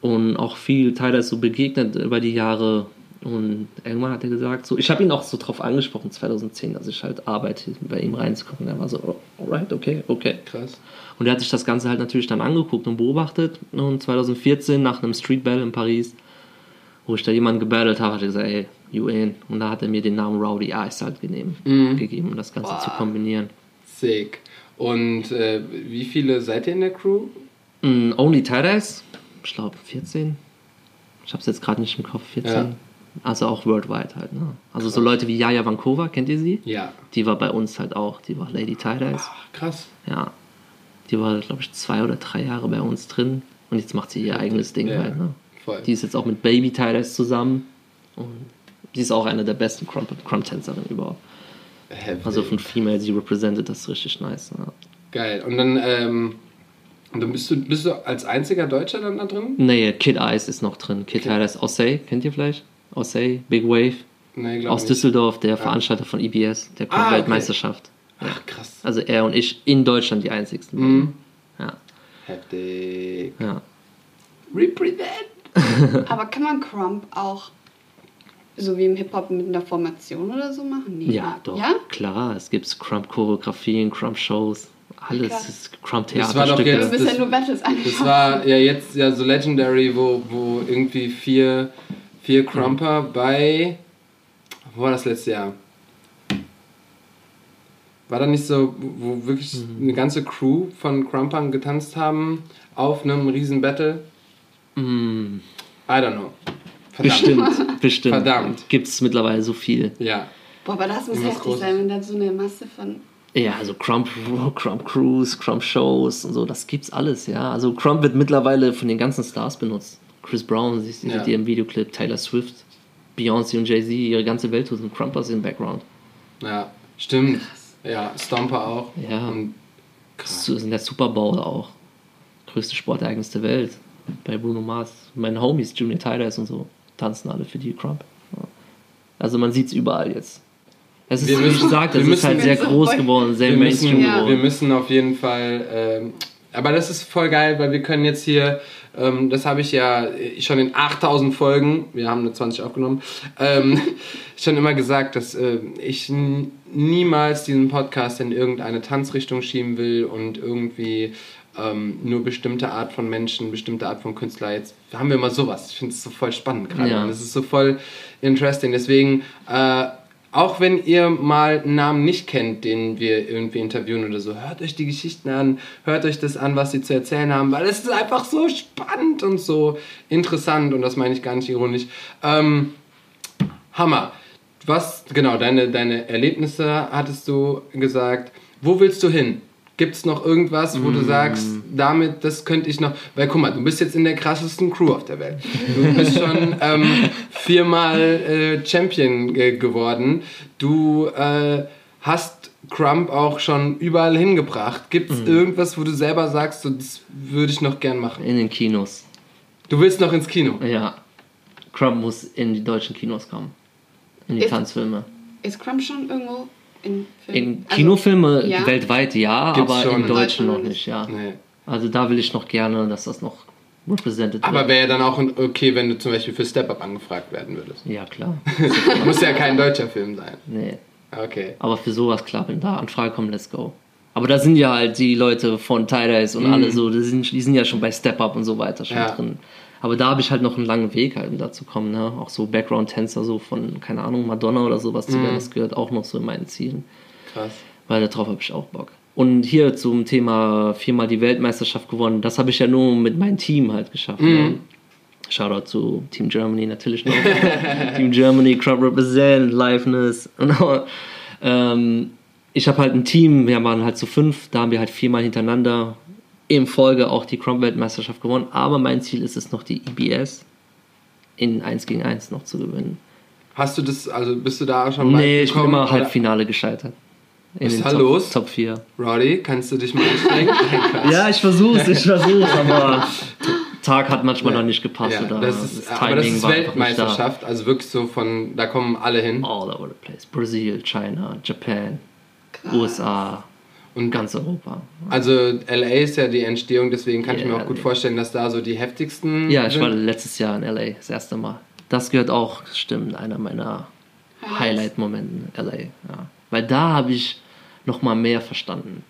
Und auch viel teilweise so begegnet über die Jahre. Und irgendwann hat er gesagt, so, ich habe ihn auch so drauf angesprochen, 2010, dass ich halt arbeite, bei ihm reinzukommen. Er war so, oh, alright, okay, okay. Krass. Und er hat sich das Ganze halt natürlich dann angeguckt und beobachtet. Und 2014, nach einem Street Battle in Paris, wo ich da jemanden gebattelt habe, hat er gesagt, ey, you in. Und da hat er mir den Namen Rowdy Ice halt gegeben, mhm. gegeben um das Ganze Boah. zu kombinieren. Sick. Und äh, wie viele seid ihr in der Crew? Mm, only Tie-Dyes. Ich glaube 14. Ich habe es jetzt gerade nicht im Kopf. 14. Ja. Also auch worldwide halt. Ne? Also krass. so Leute wie Yaya Vancouver, kennt ihr sie? Ja. Die war bei uns halt auch. Die war Lady Tie-Dyes. Krass. Ja. Die war, glaube ich, zwei oder drei Jahre bei uns drin. Und jetzt macht sie ihr eigenes Ding ja, halt. Ne? Voll. Die ist jetzt auch mit Baby Tie-Dyes zusammen. Und die ist auch eine der besten Crump-Tänzerinnen überhaupt. Heavy. Also von Female, sie represented das ist richtig nice. Ja. Geil. Und dann, ähm, dann bist du, bist du als einziger Deutscher dann da drin? Nee, Kid Ice ist noch drin. Kid okay. Ice Ossay, kennt ihr vielleicht? Ossay, Big Wave. Nee, Aus nicht. Düsseldorf, der ja. Veranstalter von EBS, der ah, Weltmeisterschaft. Okay. Ach, krass. Also er und ich in Deutschland die einzigsten. Mhm. Ja. Heftig. Ja. Represent! *laughs* *laughs* Aber kann man Crump auch so wie im Hip-Hop mit einer Formation oder so machen? Nee. Ja, doch. Ja? Klar, es gibt Crump-Choreografien, Crump-Shows. Alles Krass. ist Crump-Theater. Das war doch jetzt, du bist ja nur Battles Das war ja jetzt ja so Legendary, wo, wo irgendwie vier, vier Crumper mhm. bei. Wo war das letzte Jahr? War da nicht so, wo wirklich mhm. eine ganze Crew von Crumpern getanzt haben auf einem riesen Battle? Mhm. I don't know. Verdammt. Bestimmt, bestimmt. Verdammt. Gibt es mittlerweile so viel. Ja. Boah, aber das muss heftig sein, wenn da so eine Masse von. Ja, also Crump, Crump Cruise, Crump Shows und so, das gibt's alles, ja. Also Crump wird mittlerweile von den ganzen Stars benutzt. Chris Brown, siehst du ja. im Videoclip, Taylor Swift, Beyoncé und Jay-Z, ihre ganze Welt sind Crumpers im Background. Ja, stimmt. Krass. Ja, Stomper auch. Ja. Und krass. In der Super Bowl auch. Größte Sportereignis der Welt. Bei Bruno Mars. Meine Homies, Junior Tyler und so tanzen alle für die Crump. Also man sieht es überall jetzt. Es ist, wir wie gesagt, es ist halt sehr groß geworden, sehr Mainstream müssen, geworden. Wir müssen auf jeden Fall, ähm, aber das ist voll geil, weil wir können jetzt hier, ähm, das habe ich ja schon in 8000 Folgen, wir haben eine 20 aufgenommen, ähm, *laughs* schon immer gesagt, dass äh, ich niemals diesen Podcast in irgendeine Tanzrichtung schieben will und irgendwie ähm, nur bestimmte Art von Menschen, bestimmte Art von Künstler. Jetzt haben wir mal sowas. Ich finde es so voll spannend gerade. Ja. Das ist so voll interesting. Deswegen, äh, auch wenn ihr mal einen Namen nicht kennt, den wir irgendwie interviewen oder so, hört euch die Geschichten an, hört euch das an, was sie zu erzählen haben, weil es ist einfach so spannend und so interessant und das meine ich gar nicht ironisch. Ähm, Hammer. Was, genau, deine, deine Erlebnisse hattest du gesagt. Wo willst du hin? Gibt es noch irgendwas, wo mm. du sagst, damit, das könnte ich noch. Weil guck mal, du bist jetzt in der krassesten Crew auf der Welt. Du bist schon *laughs* ähm, viermal äh, Champion äh, geworden. Du äh, hast Crump auch schon überall hingebracht. Gibt es mhm. irgendwas, wo du selber sagst, so, das würde ich noch gern machen? In den Kinos. Du willst noch ins Kino? Ja. Crump muss in die deutschen Kinos kommen. In die ist, Tanzfilme. Ist Crump schon irgendwo in Filmen? In also, Kinofilme also, ja? weltweit ja, Gibt's aber in Deutschen noch nicht, ja. Nee. Also da will ich noch gerne, dass das noch represented Aber wäre ja dann auch okay, wenn du zum Beispiel für Step Up angefragt werden würdest. Ja, klar. *laughs* Muss ja kein deutscher Film sein. Nee. Okay. Aber für sowas, klar, wenn da Anfrage kommt, let's go. Aber da sind ja halt die Leute von Tidais und mm. alle so, die sind, die sind ja schon bei Step Up und so weiter schon ja. drin. Aber da habe ich halt noch einen langen Weg halt, um da zu kommen. Ne? Auch so Background-Tänzer so von, keine Ahnung, Madonna oder sowas zu werden, mm. das gehört auch noch so in meinen Zielen. Krass. Weil darauf habe ich auch Bock. Und hier zum Thema viermal die Weltmeisterschaft gewonnen, das habe ich ja nur mit meinem Team halt geschafft. Mhm. Ne? Shoutout zu Team Germany natürlich noch. *laughs* Team Germany, Crowd Represent, Liveness. *laughs* ähm, ich habe halt ein Team, wir waren halt zu fünf, da haben wir halt viermal hintereinander in Folge auch die Crump-Weltmeisterschaft gewonnen. Aber mein Ziel ist es noch, die EBS in 1 gegen 1 noch zu gewinnen. Hast du das, also bist du da schon mal Nee, ich bin immer Halbfinale gescheitert. In Was ist da Top, los? Top 4. Roddy, kannst du dich mal anstrengen? *laughs* ja, ich versuch's, ich versuch's, aber *laughs* Tag hat manchmal ja. noch nicht gepasst. Ja, oder das ist, das aber das ist Weltmeisterschaft, also wirklich so von, da kommen alle hin. All over the place. Brasil, China, Japan, Krass. USA und ganz Europa. Also LA ist ja die Entstehung, deswegen kann yeah, ich mir auch gut vorstellen, dass da so die heftigsten. Ja, ich sind. war letztes Jahr in LA, das erste Mal. Das gehört auch, stimmt, einer meiner Highlight-Momenten, LA. Ja. Weil da habe ich noch mal mehr verstanden.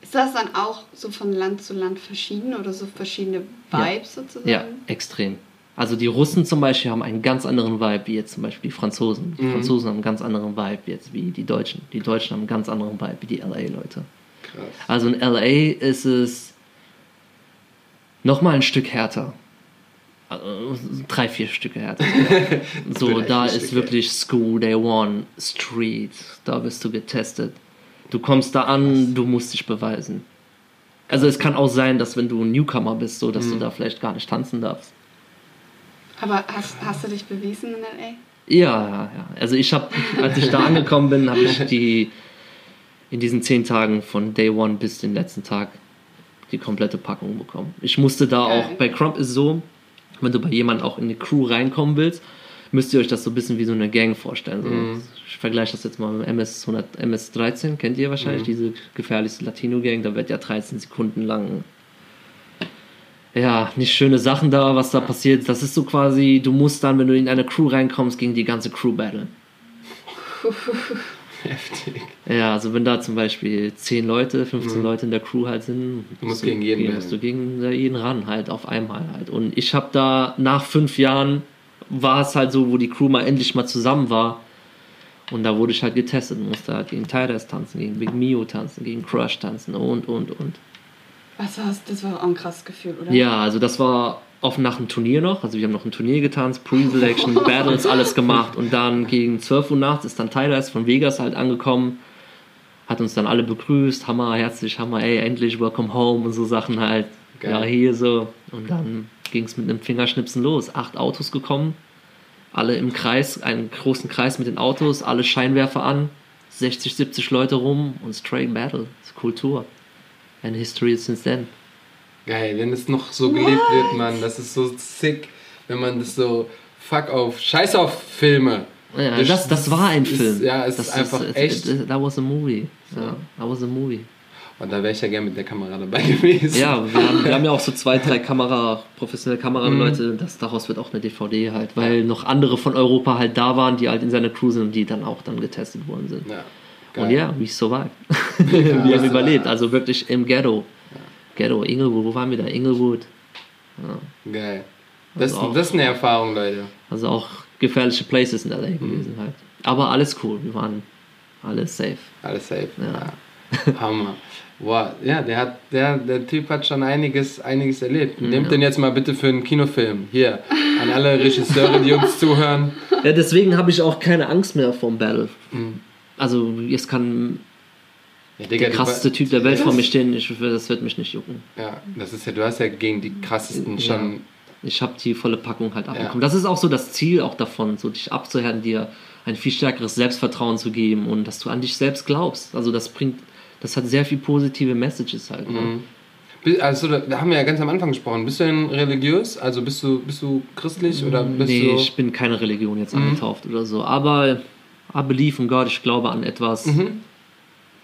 Ist das dann auch so von Land zu Land verschieden oder so verschiedene Vibes ja. sozusagen? Ja, extrem. Also die Russen zum Beispiel haben einen ganz anderen Vibe wie jetzt zum Beispiel die Franzosen. Die mhm. Franzosen haben einen ganz anderen Vibe jetzt wie die Deutschen. Die Deutschen haben einen ganz anderen Vibe wie die LA-Leute. Also in LA ist es nochmal ein Stück härter. Also drei, vier Stücke härter. *laughs* so, da ist Stücke. wirklich School Day One, Street, da wirst du getestet. Du kommst da an, du musst dich beweisen. Also es kann auch sein, dass wenn du ein Newcomer bist, so dass mhm. du da vielleicht gar nicht tanzen darfst. Aber hast, hast du dich bewiesen in LA? Ja, ja, ja. Also ich habe, als ich da *laughs* angekommen bin, habe ich die in diesen zehn Tagen von Day One bis den letzten Tag die komplette Packung bekommen. Ich musste da okay. auch, bei Crump ist so, wenn du bei jemandem auch in eine Crew reinkommen willst, müsst ihr euch das so ein bisschen wie so eine Gang vorstellen. So, mm. Ich vergleiche das jetzt mal mit MS, 100, MS 13, kennt ihr wahrscheinlich, mm. diese gefährlichste Latino-Gang, da wird ja 13 Sekunden lang ja, nicht schöne Sachen da, was da passiert. Das ist so quasi, du musst dann, wenn du in eine Crew reinkommst, gegen die ganze Crew battlen. *laughs* Heftig. Ja, also wenn da zum Beispiel 10 Leute, 15 mhm. Leute in der Crew halt sind, du musst, du gegen jeden, musst du gegen jeden ran halt auf einmal halt. Und ich habe da nach fünf Jahren war es halt so, wo die Crew mal endlich mal zusammen war. Und da wurde ich halt getestet, musste halt gegen Tyrus tanzen, gegen Big Mio tanzen, gegen Crush tanzen und und und. Was war's? Das war auch ein krasses Gefühl, oder? Ja, also das war auf nach einem Turnier noch. Also wir haben noch ein Turnier getanzt, Pre-Selection, *laughs* Battles, alles gemacht. Und dann gegen 12 Uhr nachts ist dann Tyler von Vegas halt angekommen. Hat uns dann alle begrüßt, Hammer, herzlich, Hammer, ey, endlich, welcome home und so Sachen halt. Geil. Ja, hier so. Und dann ging es mit einem Fingerschnipsen los. Acht Autos gekommen, alle im Kreis, einen großen Kreis mit den Autos, alle Scheinwerfer an, 60, 70 Leute rum und straight Battle. Das ist Kultur. And history since then. Geil, wenn es noch so gelebt What? wird, Mann. Das ist so sick, wenn man das so fuck auf, scheiß auf Filme. Ja, das, das, war ein ist, Film. Ja, es das ist einfach ist, echt. That was a movie. Ja, that was a movie. Und da wäre ich ja gerne mit der Kamera dabei *laughs* gewesen. Ja, wir haben, wir haben ja auch so zwei, drei *laughs* Kamera, professionelle Kameraleute, mhm. das, daraus wird auch eine DVD halt, weil noch andere von Europa halt da waren, die halt in seiner Crew sind und die dann auch dann getestet worden sind. Ja, und ja, we survived. *laughs* wir haben überlebt, also wirklich im Ghetto. Ghetto, Inglewood, wo waren wir da? Inglewood. Ja. Geil. Das, also auch, das ist eine Erfahrung, Leute. Also auch gefährliche Places in LA mhm. gewesen halt. Aber alles cool, wir waren alles safe. Alles safe, ja. ja. Hammer. Wow, ja, der, hat, der, der Typ hat schon einiges, einiges erlebt. Mhm, Nehmt ja. den jetzt mal bitte für einen Kinofilm. Hier, an alle Regisseure, die uns *laughs* zuhören. Ja, deswegen habe ich auch keine Angst mehr vom Battle. Mhm. Also, es kann ja, Digga, der krasseste Typ der Welt vor mir stehen, ich, das wird mich nicht jucken. Ja, das ist ja, du hast ja gegen die krassesten schon Ich habe die volle Packung halt abbekommen. Ja. Das ist auch so das Ziel auch davon, so dich abzuhärten, dir ein viel stärkeres Selbstvertrauen zu geben und dass du an dich selbst glaubst. Also das bringt, das hat sehr viel positive Messages halt. Ne? Mhm. Also da haben wir ja ganz am Anfang gesprochen. Bist du denn religiös? Also bist du, bist du christlich oder bist nee, du... ich bin keine Religion jetzt mhm. angetauft oder so. Aber I believe in God, ich glaube an etwas, mhm.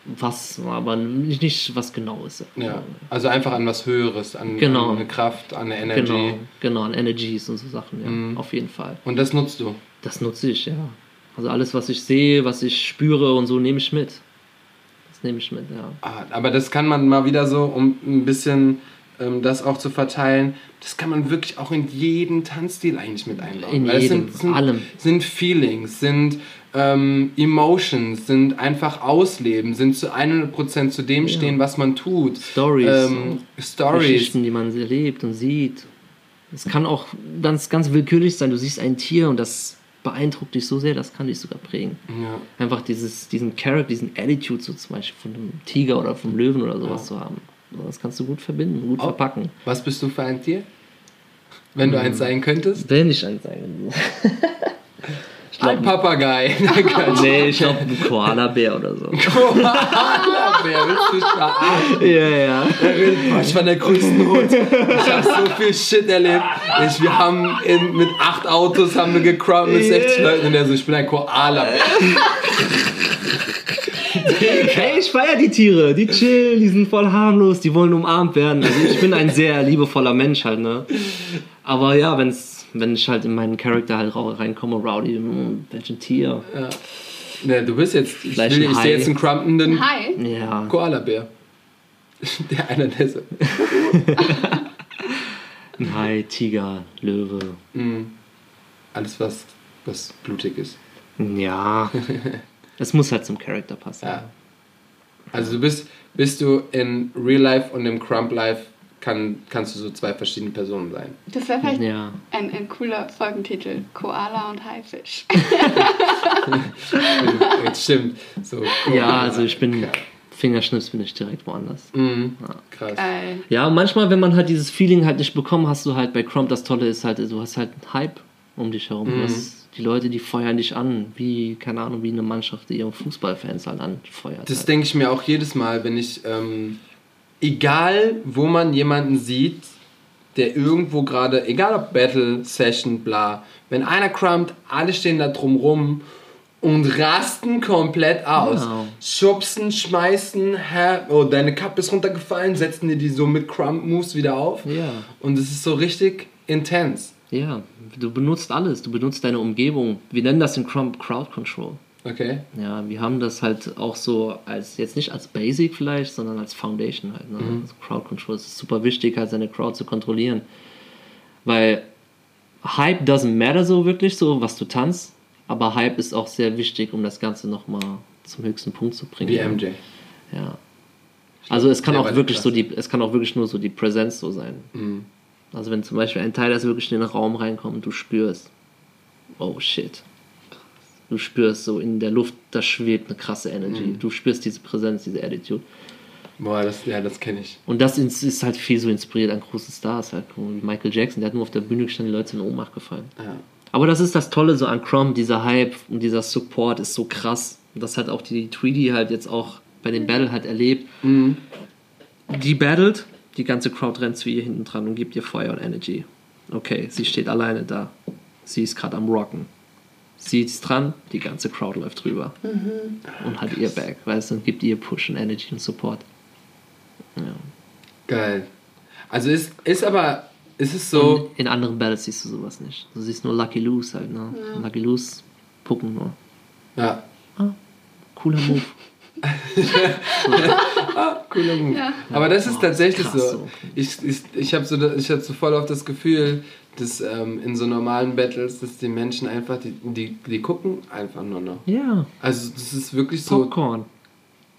was, aber nicht, nicht was Genaues. Ja, also einfach an was Höheres, an, genau. an eine Kraft, an eine Energy. Genau, genau, an Energies und so Sachen, ja, mhm. auf jeden Fall. Und das nutzt du? Das nutze ich, ja. Also alles, was ich sehe, was ich spüre und so, nehme ich mit. Das nehme ich mit, ja. Ah, aber das kann man mal wieder so, um ein bisschen ähm, das auch zu verteilen, das kann man wirklich auch in jeden Tanzstil eigentlich mit einbauen. In Weil jedem, sind, sind, allem. sind Feelings, sind ähm, Emotions, sind einfach Ausleben, sind zu 100% zu dem ja. stehen, was man tut. Stories. Ähm, Stories. Geschichten, die man erlebt und sieht. Es kann auch ganz, ganz willkürlich sein. Du siehst ein Tier und das beeindruckt dich so sehr, das kann dich sogar prägen. Ja. Einfach dieses, diesen Character, diesen Attitude so zum Beispiel von einem Tiger oder vom Löwen oder sowas ja. zu haben. Das kannst du gut verbinden, gut oh. verpacken. Was bist du für ein Tier? Wenn du hm. eins sein könntest? Wenn ich eins sein könnte. *laughs* Ein Papagei. *laughs* nee, ich glaube *laughs* ein Koala-Bär oder so. Koala-Bär, willst du verarschen? Ja, ja. Ich war der größte Hund. Ich habe so viel Shit erlebt. Ich, wir haben in, mit acht Autos haben wir gecrowd mit 60 Leuten und er so, ich bin ein Koala-Bär. *laughs* hey, ich feiere die Tiere. Die chillen, die sind voll harmlos, die wollen umarmt werden. Also ich bin ein sehr liebevoller Mensch halt, ne? Aber ja, wenn's wenn ich halt in meinen Charakter halt reinkomme, Rowdy, welchen Tier. Ja. ja du bist jetzt, ich, will, ich sehe jetzt einen crumpenden ja. Koala-Bär. *laughs* Der einer der so. *laughs* ein Hai, Tiger, Löwe. Mhm. Alles, was, was blutig ist. Ja. *laughs* Es muss halt zum Charakter passen. Ja. Also du bist, bist du in Real Life und im Crump Life kann, kannst du so zwei verschiedene Personen sein. Das wäre vielleicht ja. ein, ein cooler Folgentitel. Koala und Haifisch. *laughs* *laughs* Jetzt stimmt. So, ja, also ich bin... Ja. Fingerschnips bin ich direkt woanders. Mhm. Ja. Krass. Geil. Ja, und manchmal, wenn man halt dieses Feeling halt nicht bekommt, hast du halt bei Crump, das Tolle ist halt, du hast halt einen Hype um dich herum. Mhm. Hast, die Leute, die feuern dich an, wie, keine Ahnung, wie eine Mannschaft, die ihre Fußballfans halt anfeuert. Das halt. denke ich mir auch jedes Mal, wenn ich ähm, egal wo man jemanden sieht, der irgendwo gerade, egal ob Battle, Session, bla, wenn einer crumpt, alle stehen da drum rum und rasten komplett aus. Wow. Schubsen, schmeißen, hä, oh, deine Kappe ist runtergefallen, setzen dir die so mit Crump-Moves wieder auf. Ja. Und es ist so richtig intens. Ja, du benutzt alles, du benutzt deine Umgebung. Wir nennen das in Crump Crowd Control. Okay. Ja, wir haben das halt auch so als, jetzt nicht als Basic vielleicht, sondern als Foundation halt. Ne? Mhm. Also Crowd Control ist super wichtig, halt seine Crowd zu kontrollieren. Weil Hype doesn't matter so wirklich, so was du tanzt, aber Hype ist auch sehr wichtig, um das Ganze nochmal zum höchsten Punkt zu bringen. Wie MJ. Ja. Also es kann auch wirklich so die, es kann auch wirklich nur so die Präsenz so sein. Mhm. Also wenn zum Beispiel ein Teil, das wirklich in den Raum reinkommt und du spürst, oh shit, Du spürst so in der Luft, da schwebt eine krasse Energy. Mhm. Du spürst diese Präsenz, diese Attitude. Boah, das, ja, das kenne ich. Und das ist halt viel so inspiriert an großen Stars, halt wie Michael Jackson, der hat nur auf der Bühne gestanden, die Leute sind in Ohnmacht gefallen. Ja. Aber das ist das Tolle so an Chrome, dieser Hype und dieser Support ist so krass. Und das hat auch die 3D halt jetzt auch bei dem Battle halt erlebt. Mhm. Die battelt, die ganze Crowd rennt zu ihr hinten dran und gibt ihr Feuer und Energy. Okay, sie steht alleine da. Sie ist gerade am Rocken sie ist dran, die ganze Crowd läuft drüber mhm. und hat ihr Back, weißt du, und gibt ihr Push und Energy und Support. Ja. Geil. Also ist, ist aber, ist es so. Und in anderen Battles siehst du sowas nicht. Du siehst nur Lucky Loose halt, ne? Ja. Lucky Loose pucken nur. Ja. Ah, cooler Move. *laughs* ah, cooler Move. Ja. Aber das ist oh, tatsächlich so. so. Ich, ich, ich habe so, hab so voll auf das Gefühl, dass ähm, in so normalen Battles, dass die Menschen einfach, die, die, die gucken einfach nur noch. Ja. Also das ist wirklich so. Popcorn.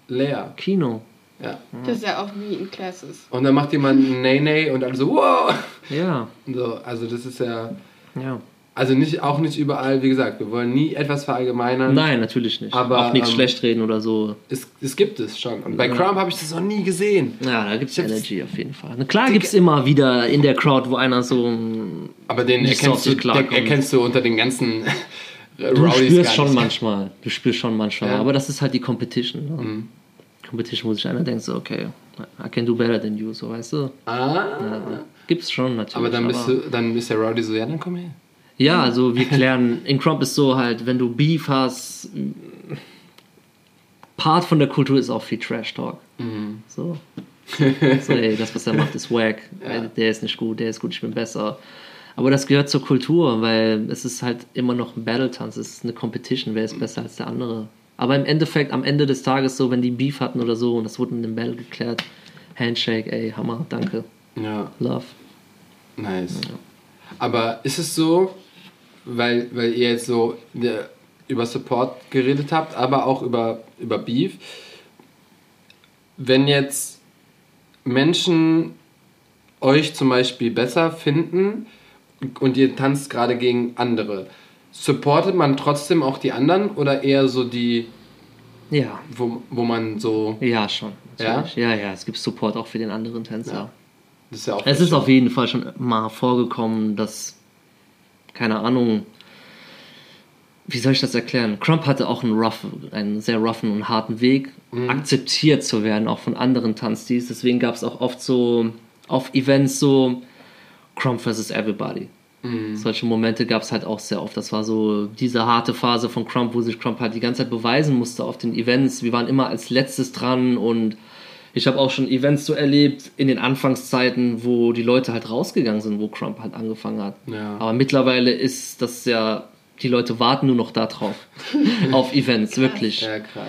Leer. Kino. Ja. Das ist ja auch wie in Classes. Und dann macht jemand ein Nay Nay und alle so, wow! Ja. So, also das ist ja. Ja. Also nicht, auch nicht überall, wie gesagt, wir wollen nie etwas verallgemeinern. Nein, natürlich nicht. Aber, auch nichts ähm, schlecht reden oder so. Es, es gibt es schon. Und bei ja. Crump habe ich das noch nie gesehen. Ja, da gibt es Energy auf jeden Fall. Na klar gibt es immer wieder in der Crowd, wo einer so. Aber den erkennst, du, den erkennst du unter den ganzen. du spürst schon manchmal. Du spürst schon manchmal. Ja. Aber das ist halt die Competition. Ne? Mhm. Competition, wo sich einer denkt, so, okay, I can do better than you, so weißt du. Ah. Ja, gibt's schon natürlich. Aber dann bist, aber, du, dann ist der Rowdy so, ja, dann komm her. Ja, also wir klären, in Crump ist so halt, wenn du Beef hast, Part von der Kultur ist auch viel Trash Talk. Mhm. So. so, ey, das, was er macht, ist wack. *laughs* Ja. Der ist nicht gut, der ist gut, ich bin besser. Aber das gehört zur Kultur, weil es ist halt immer noch ein Battle-Tanz, es ist eine Competition, wer ist besser als der andere. Aber im Endeffekt, am Ende des Tages, so, wenn die Beef hatten oder so und das wurde in dem Battle geklärt, Handshake, ey, Hammer, danke. Ja. Love. Nice. Ja. Aber ist es so, weil, weil ihr jetzt so der, über Support geredet habt, aber auch über, über Beef. Wenn jetzt Menschen euch zum Beispiel besser finden und ihr tanzt gerade gegen andere, supportet man trotzdem auch die anderen oder eher so die, ja. wo, wo man so. Ja, schon. Ja? ja, ja, es gibt Support auch für den anderen Tänzer. Ja. Das ist ja auch es ist auf jeden Fall schon mal vorgekommen, dass keine Ahnung, wie soll ich das erklären? Crump hatte auch einen, rough, einen sehr roughen und harten Weg, mhm. akzeptiert zu werden, auch von anderen Tanzstils. Deswegen gab es auch oft so auf Events so Crump versus Everybody. Mhm. Solche Momente gab es halt auch sehr oft. Das war so diese harte Phase von Crump, wo sich Crump halt die ganze Zeit beweisen musste auf den Events. Wir waren immer als letztes dran und ich habe auch schon Events so erlebt in den Anfangszeiten, wo die Leute halt rausgegangen sind, wo Crump halt angefangen hat. Ja. Aber mittlerweile ist das ja, die Leute warten nur noch darauf, *laughs* auf Events, wirklich. Ja, krass.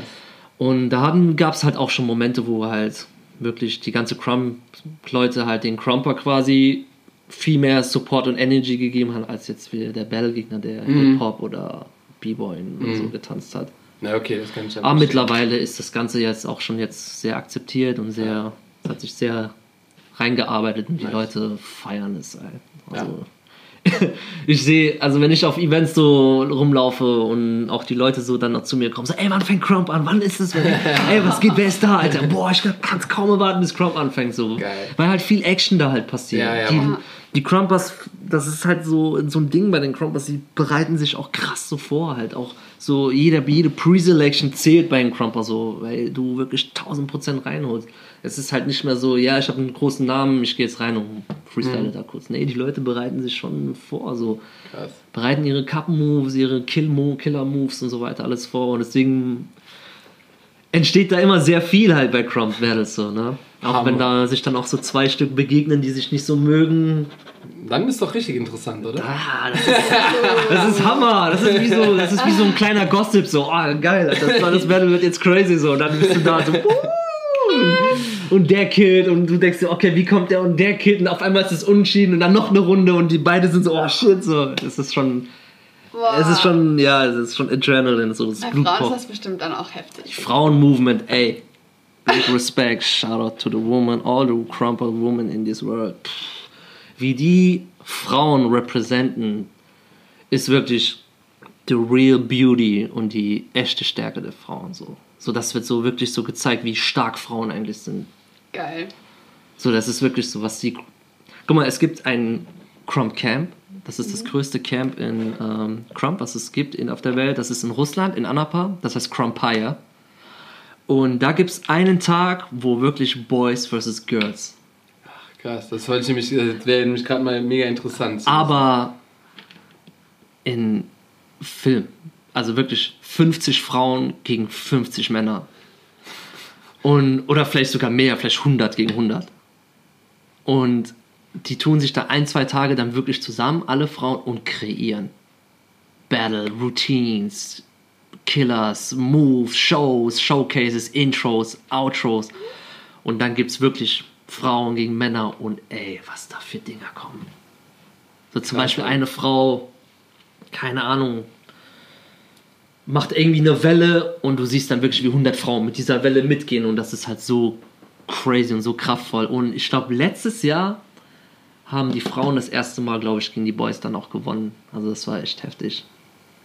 Und da gab es halt auch schon Momente, wo halt wirklich die ganze Crump-Leute halt den Crumper quasi viel mehr Support und Energy gegeben haben, als jetzt wie der Battle-Gegner, der mhm. Hip-Hop oder B-Boy mhm. so getanzt hat. Na okay, das kann ich ja Aber mittlerweile ist das Ganze jetzt auch schon jetzt sehr akzeptiert und sehr, ja. hat sich sehr reingearbeitet und die nice. Leute feiern es halt. Also, ja. *laughs* ich sehe, also wenn ich auf Events so rumlaufe und auch die Leute so dann noch zu mir kommen, so, ey, wann fängt Crump an? Wann ist es? *laughs* ey, was geht, wer ist da, Alter? Boah, ich kann es kaum erwarten, bis Crump anfängt. So. Geil. Weil halt viel Action da halt passiert. Ja, ja, die, die Crumpers, das ist halt so, so ein Ding bei den Crumpers, die bereiten sich auch krass so vor, halt auch so jede, jede Pre-Selection zählt bei den Crumper so, weil du wirklich 1000% reinholst. Es ist halt nicht mehr so, ja, ich habe einen großen Namen, ich gehe jetzt rein und freestyle mhm. da kurz. Nee, die Leute bereiten sich schon vor, so. Krass. Bereiten ihre Cup-Moves, ihre Kill-Killer-Moves und so weiter alles vor und deswegen entsteht da immer sehr viel halt bei Crump Battles so, ne? Auch Hammer. wenn da sich dann auch so zwei Stück begegnen, die sich nicht so mögen. Dann ist doch richtig interessant, oder? Ah, das ist, *laughs* das ist Hammer. Das ist, wie so, das ist wie so ein kleiner Gossip. So, oh, geil, das, *laughs* das Battle wird jetzt crazy. So, und dann bist du da so, *laughs* und der killt und du denkst dir, okay, wie kommt der und der killt und auf einmal ist es unschieden und dann noch eine Runde und die beide sind so, oh shit, so. Das ist schon. Wow. Es ist schon, ja, es ist schon Adrenaline, so das Bei Frauen ist das bestimmt dann auch heftig. Frauenmovement, ey. Big respect, shout out to the woman, all the crumpled women in this world. Wie die Frauen representen, ist wirklich the real beauty und die echte Stärke der Frauen. So, so das wird so wirklich so gezeigt, wie stark Frauen eigentlich sind. Geil. So, das ist wirklich so, was die. Guck mal, es gibt ein Crump Camp. Das ist mhm. das größte Camp in ähm, Crump, was es gibt in, auf der Welt. Das ist in Russland, in Anapa. Das heißt Crumpire. Und da gibt es einen Tag, wo wirklich Boys versus Girls. Ach, krass, das, wollte ich nämlich, das wäre nämlich gerade mal mega interessant. Aber in Film. Also wirklich 50 Frauen gegen 50 Männer. Und, oder vielleicht sogar mehr, vielleicht 100 gegen 100. Und die tun sich da ein, zwei Tage dann wirklich zusammen, alle Frauen, und kreieren. Battle, Routines, Killers, Moves, Shows, Showcases, Intros, Outros. Und dann gibt es wirklich Frauen gegen Männer und ey, was da für Dinger kommen. So zum Beispiel eine Frau, keine Ahnung, macht irgendwie eine Welle und du siehst dann wirklich wie 100 Frauen mit dieser Welle mitgehen und das ist halt so crazy und so kraftvoll. Und ich glaube, letztes Jahr haben die Frauen das erste Mal, glaube ich, gegen die Boys dann auch gewonnen. Also das war echt heftig.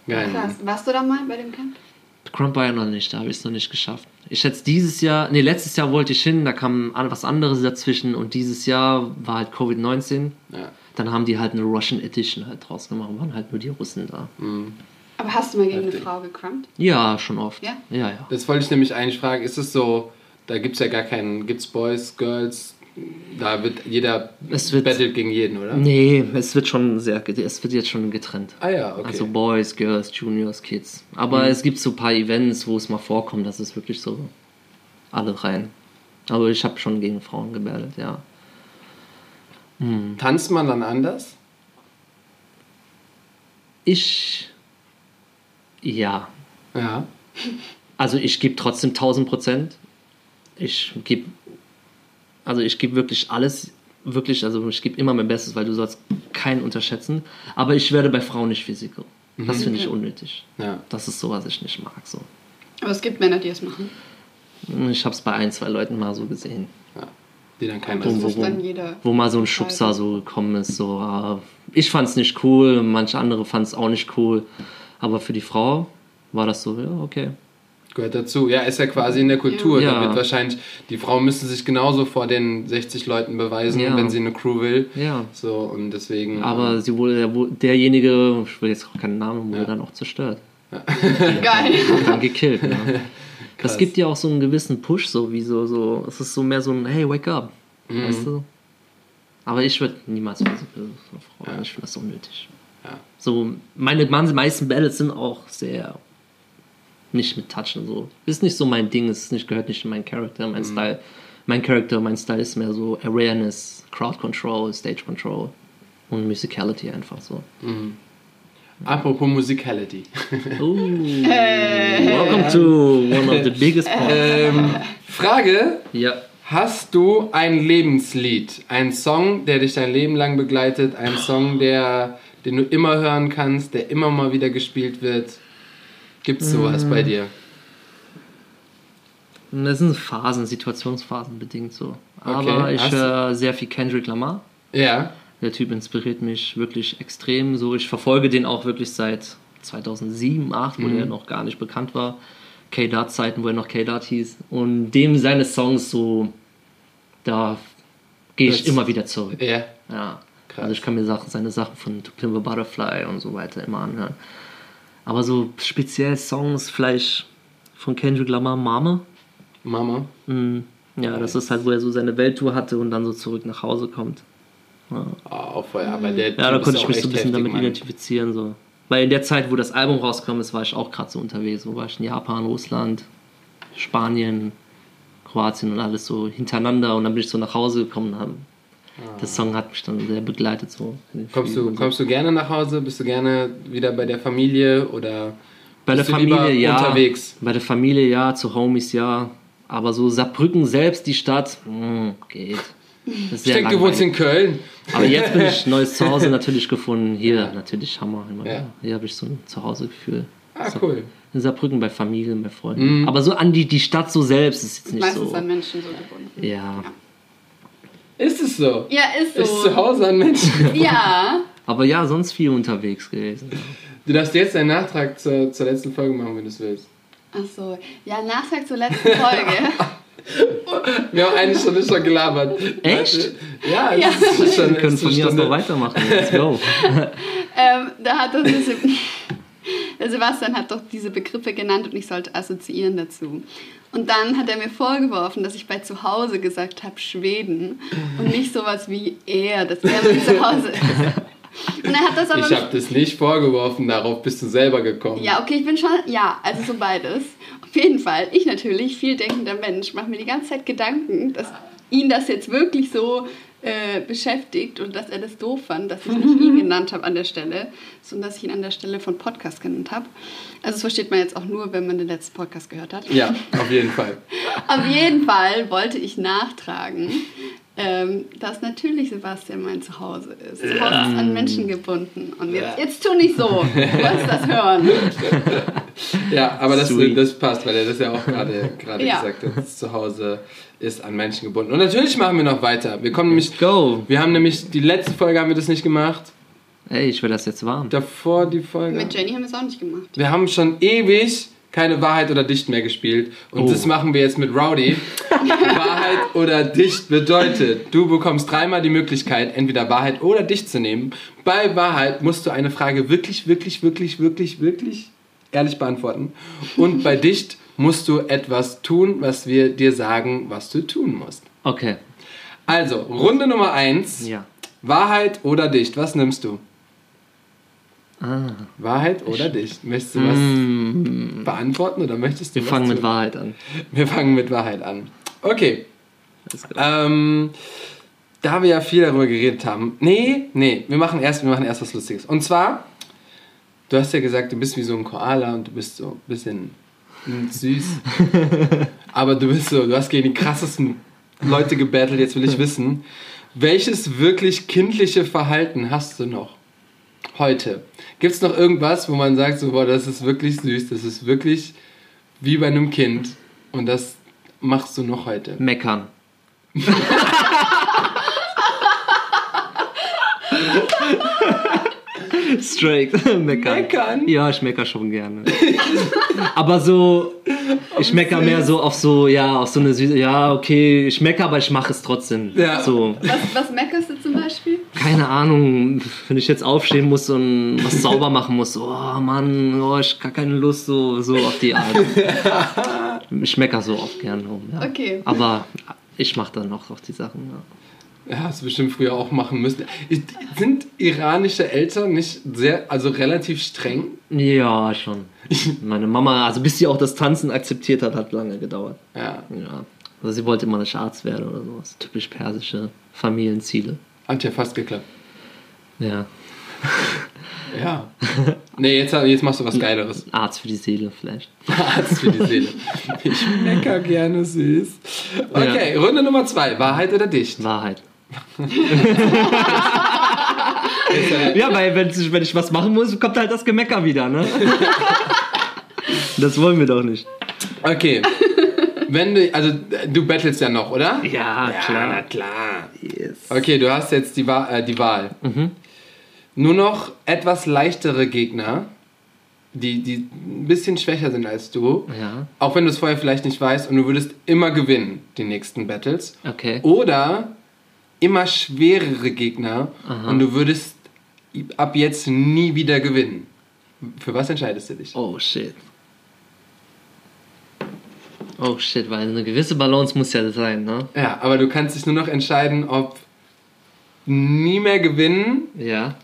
Geil. Krass. Warst du da mal bei dem Camp? Crump war ja noch nicht, da habe ich es noch nicht geschafft. Ich hätte dieses Jahr, nee, letztes Jahr wollte ich hin, da kam was anderes dazwischen und dieses Jahr war halt Covid-19. Ja. Dann haben die halt eine Russian Edition halt draus gemacht, waren halt nur die Russen da. Mhm. Aber hast du mal gegen eine Frau gecrumpt? Ja, schon oft. Ja? Ja, ja. Das wollte ich nämlich eigentlich fragen, ist es so, da gibt es ja gar keinen, gibt es Boys, Girls, da wird jeder es wird, battelt gegen jeden, oder? Nee, es wird schon sehr, es wird jetzt schon getrennt. Ah ja, okay. Also Boys, Girls, Juniors, Kids. Aber mhm. es gibt so ein paar Events, wo es mal vorkommt, dass es wirklich so alle rein. Aber ich habe schon gegen Frauen gebattelt, ja. Mhm. Tanzt man dann anders? Ich, ja. Ja. Also ich gebe trotzdem 1000 Prozent. Ich gebe also ich gebe wirklich alles, wirklich, also ich gebe immer mein Bestes, weil du sollst keinen unterschätzen. Aber ich werde bei Frauen nicht physical. Das mhm. finde ich unnötig. Ja. Das ist so, was ich nicht mag. So. Aber es gibt Männer, die es machen. Ich habe es bei ein, zwei Leuten mal so gesehen. Ja. Die dann kein wo, wo, wo, wo mal so ein Schubser so gekommen ist. So, uh, ich fand es nicht cool, manche andere fanden es auch nicht cool. Aber für die Frau war das so, ja, okay. Gehört dazu. Ja, ist ja quasi in der Kultur. Ja. Da wird wahrscheinlich, die Frauen müssen sich genauso vor den 60 Leuten beweisen, ja. wenn sie eine Crew will. Ja. So, und deswegen. Aber ähm, sie wurde, derjenige, ich will jetzt auch keinen Namen, wurde ja. dann auch zerstört. Ja. *laughs* Geil. Dann gekillt. Ja. *laughs* Das gibt ja auch so einen gewissen Push, so wie so, so, es ist so mehr so ein, hey, wake up. Mhm. Weißt du? Aber ich würde niemals für eine Frau, ja. ich finde das unnötig. Ja. So, meine meisten Battles sind auch sehr nicht mit Touchen so. Ist nicht so mein Ding, es nicht, gehört nicht in meinen Charakter, mein mhm. Style. Mein Charakter, mein Style ist mehr so Awareness, Crowd Control, Stage Control und Musicality einfach so. Mhm. Apropos Musicality. *laughs* Ooh, welcome to one of the biggest parts. Ähm, Frage. Ja. Hast du ein Lebenslied? Ein Song, der dich dein Leben lang begleitet? Ein Song, der, den du immer hören kannst, der immer mal wieder gespielt wird? Gibt es sowas mm. bei dir? Das sind Phasen, Situationsphasen bedingt so. Aber okay. ich höre sehr viel Kendrick Lamar. Ja. Der Typ inspiriert mich wirklich extrem. So, ich verfolge den auch wirklich seit 2007, 2008, wo mhm. der noch gar nicht bekannt war. K-Dart-Zeiten, wo er noch K-Dart hieß. Und dem seine Songs so, da gehe ich immer wieder zurück. Ja. Ja. Krass. Also ich kann mir Sachen, seine Sachen von To Pimp a Butterfly und so weiter immer anhören. Aber so speziell Songs, vielleicht von Kendrick Lamar, Mama. Mama? Mhm. Ja, nice. das ist halt, wo er so seine Welttour hatte und dann so zurück nach Hause kommt. Ja, oh, voll, aber der ja da konnte ich mich so ein bisschen damit Mann. identifizieren. So. Weil in der Zeit, wo das Album rauskam, ist, war ich auch gerade so unterwegs. Wo war ich in Japan, Russland, Spanien, Kroatien und alles so hintereinander. Und dann bin ich so nach Hause gekommen und der Song hat mich dann sehr begleitet. So kommst, du, kommst du gerne nach Hause? Bist du gerne wieder bei der Familie oder bei der Familie ja. unterwegs? Bei der Familie ja, zu Homies ja. Aber so Saarbrücken selbst, die Stadt, mh, hm, geht. Ich denke, du wohnst in Köln. Aber jetzt bin ich *laughs* neues Zuhause natürlich gefunden. Hier ja. natürlich Hammer. Ja. Hier habe ich so ein Zuhausegefühl. Ah, cool. In Saarbrücken bei Familien, bei Freunden. Mm. Aber so an die, die Stadt so selbst ist jetzt nicht Meistens so. Meistens an Menschen so gebunden. Ja. ja. Ist es so? Ja, ist so. Ist zu Hause an Menschen. ja. Aber ja, sonst viel unterwegs gewesen. Du darfst jetzt einen Nachtrag zur, zur letzten Folge machen, wenn du es willst. Ach so. Ja, Nachtrag zur letzten Folge. *laughs* Wir haben eine Stunde schon gelabert. Echt? Ja, ja. Ist schon, Wir können von mir aus noch weitermachen. Let's go. *laughs* ähm, da hat *laughs* der Sebastian hat doch diese Begriffe genannt und ich sollte assoziieren dazu. Und dann hat er mir vorgeworfen, dass ich bei zu Hause gesagt habe Schweden und nicht sowas wie er, dass er bei *laughs* zu Hause ist. Und er hat das aber ich habe das nicht vorgeworfen, darauf bist du selber gekommen. Ja, okay, ich bin schon, ja, also so beides. Auf jeden Fall, ich natürlich, viel denkender Mensch, mache mir die ganze Zeit Gedanken, dass ihn das jetzt wirklich so äh, beschäftigt und dass er das doof fand, dass ich nicht ihn *laughs* genannt habe an der Stelle, sondern dass ich ihn an der Stelle von Podcast genannt habe. Also das versteht man jetzt auch nur, wenn man den letzten Podcast gehört hat. Ja, auf jeden Fall. *laughs* auf jeden Fall wollte ich nachtragen, ähm, dass natürlich Sebastian mein Zuhause ist. Zuhause ist an Menschen gebunden. Und jetzt, jetzt tu nicht so. Du wirst das hören. *laughs* Ja, aber das, das passt, weil er das ja auch gerade ja. gesagt hat, dass zu Hause ist an Menschen gebunden. Und natürlich machen wir noch weiter. Wir kommen nämlich. Go. Wir haben nämlich die letzte Folge haben wir das nicht gemacht. Ey, ich will das jetzt warm. Davor die Folge. Mit Jenny haben wir es auch nicht gemacht. Wir haben schon ewig keine Wahrheit oder Dicht mehr gespielt. Und oh. das machen wir jetzt mit Rowdy. *laughs* Wahrheit oder Dicht bedeutet, du bekommst dreimal die Möglichkeit, entweder Wahrheit oder Dicht zu nehmen. Bei Wahrheit musst du eine Frage wirklich, wirklich, wirklich, wirklich, wirklich ehrlich beantworten. Und bei Dicht musst du etwas tun, was wir dir sagen, was du tun musst. Okay. Also, Runde Nummer eins. Ja. Wahrheit oder Dicht, was nimmst du? Ah. Wahrheit oder Dicht? Möchtest du was mm. beantworten oder möchtest du Wir fangen tun? mit Wahrheit an. Wir fangen mit Wahrheit an. Okay. Ähm, da wir ja viel darüber geredet haben. Nee, nee, wir machen erst, wir machen erst was Lustiges. Und zwar, du hast ja gesagt, du bist wie so ein Koala und du bist so ein bisschen süß. Aber du bist so, du hast gegen die krassesten Leute gebettelt. Jetzt will ich wissen, welches wirklich kindliche Verhalten hast du noch? Heute. Gibt es noch irgendwas, wo man sagt, so, boah, das ist wirklich süß, das ist wirklich wie bei einem Kind und das machst du noch heute? Meckern. *laughs* Straight. *laughs* Meckern. Meckern? Ja, ich mecker schon gerne. *laughs* aber so, ich mecker mehr so auf so, ja, auf so eine süße, ja, okay, ich mecker, aber ich mache es trotzdem. Ja. So. Was, was meckerst du zum Beispiel? Keine Ahnung, wenn ich jetzt aufstehen muss und was sauber machen muss, oh Mann, oh, ich habe gar keine Lust, so, so auf die Art. *laughs* ich mecker so oft gerne rum. Ja. Okay. Aber ich mache dann noch auf die Sachen, ja. Ja, hast du bestimmt früher auch machen müssen. Sind iranische Eltern nicht sehr, also relativ streng? Ja, schon. *laughs* Meine Mama, also bis sie auch das Tanzen akzeptiert hat, hat lange gedauert. Ja. ja. Also sie wollte immer nicht Arzt werden oder sowas. Typisch persische Familienziele. Hat ja fast geklappt. Ja. Ja. Nee, jetzt, jetzt machst du was Geileres. *laughs* Arzt für die Seele vielleicht. Arzt für die Seele. *laughs* Ich mecker gerne süß. Okay, ja. Runde Nummer zwei. Wahrheit oder Dicht? Wahrheit. *laughs* ja, weil wenn, wenn ich was machen muss, kommt halt das Gemecker wieder, ne? *laughs* das wollen wir doch nicht. Okay. Wenn du, also du bettelst ja noch, oder? Ja, ja klar. Na klar. Yes. Okay, du hast jetzt die, Wa äh, die Wahl. Mhm. Nur noch etwas leichtere Gegner, die, die ein bisschen schwächer sind als du. Ja. Auch wenn du es vorher vielleicht nicht weißt und du würdest immer gewinnen, die nächsten Battles. Okay. Oder immer schwerere Gegner Aha. und du würdest ab jetzt nie wieder gewinnen. Für was entscheidest du dich? Oh shit. Oh shit, weil eine gewisse Balance muss ja sein, ne? Ja, aber du kannst dich nur noch entscheiden, ob nie mehr gewinnen. Ja.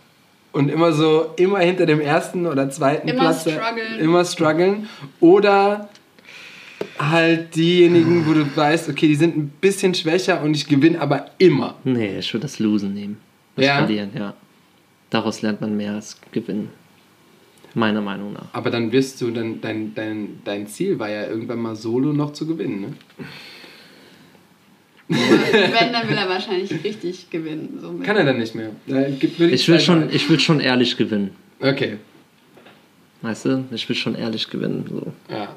Und immer so, immer hinter dem ersten oder zweiten immer Platz. Strugglen. Immer strugglen. Oder halt diejenigen, wo du weißt, okay, die sind ein bisschen schwächer und ich gewinne aber immer. Nee, ich würde das Losen nehmen. Das ja? Verlieren, ja. Daraus lernt man mehr als gewinnen. Meiner Meinung nach. Aber dann wirst du, dann, dein, dein, dein Ziel war ja irgendwann mal solo noch zu gewinnen, ne? Wenn, dann will er wahrscheinlich richtig gewinnen. So Kann er dann nicht mehr. ich, ich will schon, ich will schon ehrlich gewinnen. Okay. Weißt du, ich will schon ehrlich gewinnen. So. Ja.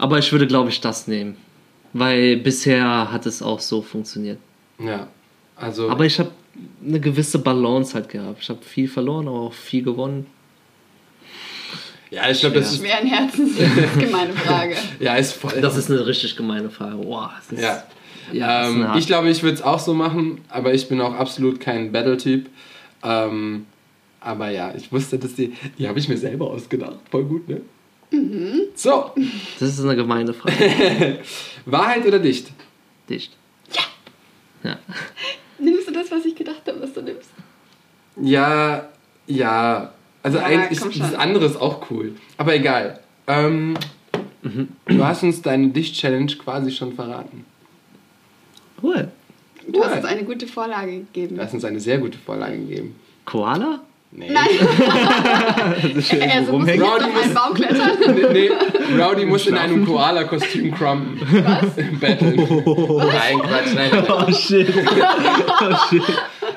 Aber ich würde, glaube ich, das nehmen. Weil bisher hat es auch so funktioniert. Ja. Also. Aber ich habe eine gewisse Balance halt gehabt. Ich habe viel verloren, aber auch viel gewonnen. Ja, ich glaube, das ist. Schweren Herzens. gemeine Frage. *laughs* ja, ist voll. Das ist eine richtig gemeine Frage. Boah, ja. ja ähm, ich glaube, ich würde es auch so machen, aber ich bin auch absolut kein Battle-Typ. Ähm, aber ja, ich wusste, dass die. Die habe ich mir selber ausgedacht. Voll gut, ne? Mhm. So. Das ist eine gemeine Frage. *laughs* Wahrheit oder dicht? Dicht. Ja. ja. Nimmst du das, was ich gedacht habe, was du nimmst? Ja, ja. Also ja, eigentlich ist das andere ist auch cool. Aber egal. Ähm, mhm. Du hast uns deine Dicht-Challenge quasi schon verraten. Cool. Du hast uns eine gute Vorlage gegeben. Du hast uns eine sehr gute Vorlage gegeben. Koala? Nee. Nein. *laughs* er so muss Rowdy auf einen Baum klettern. *laughs* nee, nee. Rowdy muss in einem Koala-Kostüm crumpen. Was? Battlen. Oh. Nein, Quatsch, nein. Oh shit. *laughs* Oh shit.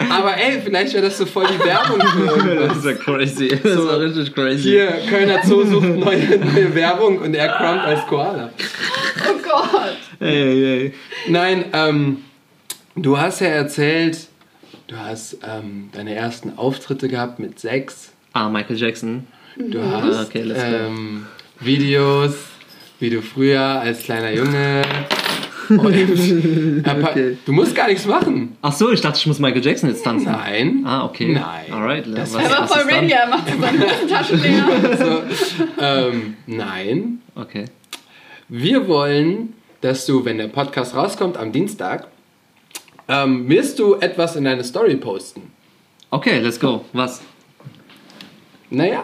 Aber ey, vielleicht wäre das so voll die Werbung für irgendwas. Das ist ja crazy. Das So, war richtig crazy. Hier, Kölner Zoo sucht neue, neue Werbung und er crumpt als Koala. Oh Gott. Ey, ey. Nein, ähm, du hast ja erzählt, du hast ähm, deine ersten Auftritte gehabt mit sechs. Ah, Michael Jackson. Du hast okay, let's go. ähm, Videos, wie du früher als kleiner Junge. *laughs* Aber Okay. Du musst gar nichts machen. Ach so, ich dachte, ich muss Michael Jackson jetzt tanzen. Nein. Ah, okay. Nein. Alright. Das was, war voll ready, er macht seine Taschen leer. So, ähm, nein. Okay. Wir wollen, dass du, wenn der Podcast rauskommt am Dienstag, ähm, wirst du etwas in deine Story posten. Okay, let's go. Was? Naja,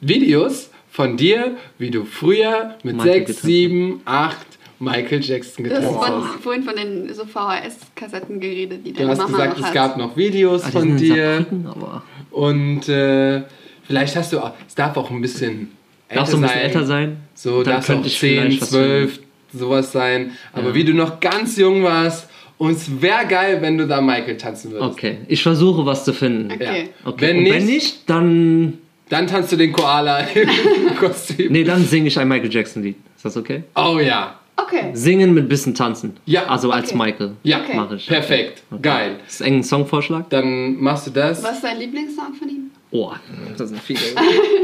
Videos von dir, wie du früher mit Michael 6, getanzt 7, 8 Michael Jackson Du hast von, hast. vorhin von den so VHS-Kassetten geredet, die Du deine hast Mama gesagt, noch es hat. gab noch Videos die von dir aber und äh, vielleicht hast du auch, es darf auch ein bisschen älter darf so ein bisschen sein. älter sein. So, darf könnte auch ich 10, vielleicht was 12, sowas sein. Aber Ja. wie du noch ganz jung warst und es wäre geil, wenn du da Michael tanzen würdest. Okay, ich versuche was zu finden. Okay. Okay. Wenn Und nicht- wenn nicht, dann. Dann tanzt du den Koala im *laughs* Kostüm. Nee, dann singe ich ein Michael Jackson-Lied. Ist das okay? Oh ja. Okay. Singen mit bisschen tanzen. Ja. Also als Okay. Michael. Ja, Okay. Mach ich. perfekt. Geil. Das ist ein Songvorschlag? Dann machst du das. Was ist dein Lieblingssong von ihm? Oh, das sind viele. *laughs*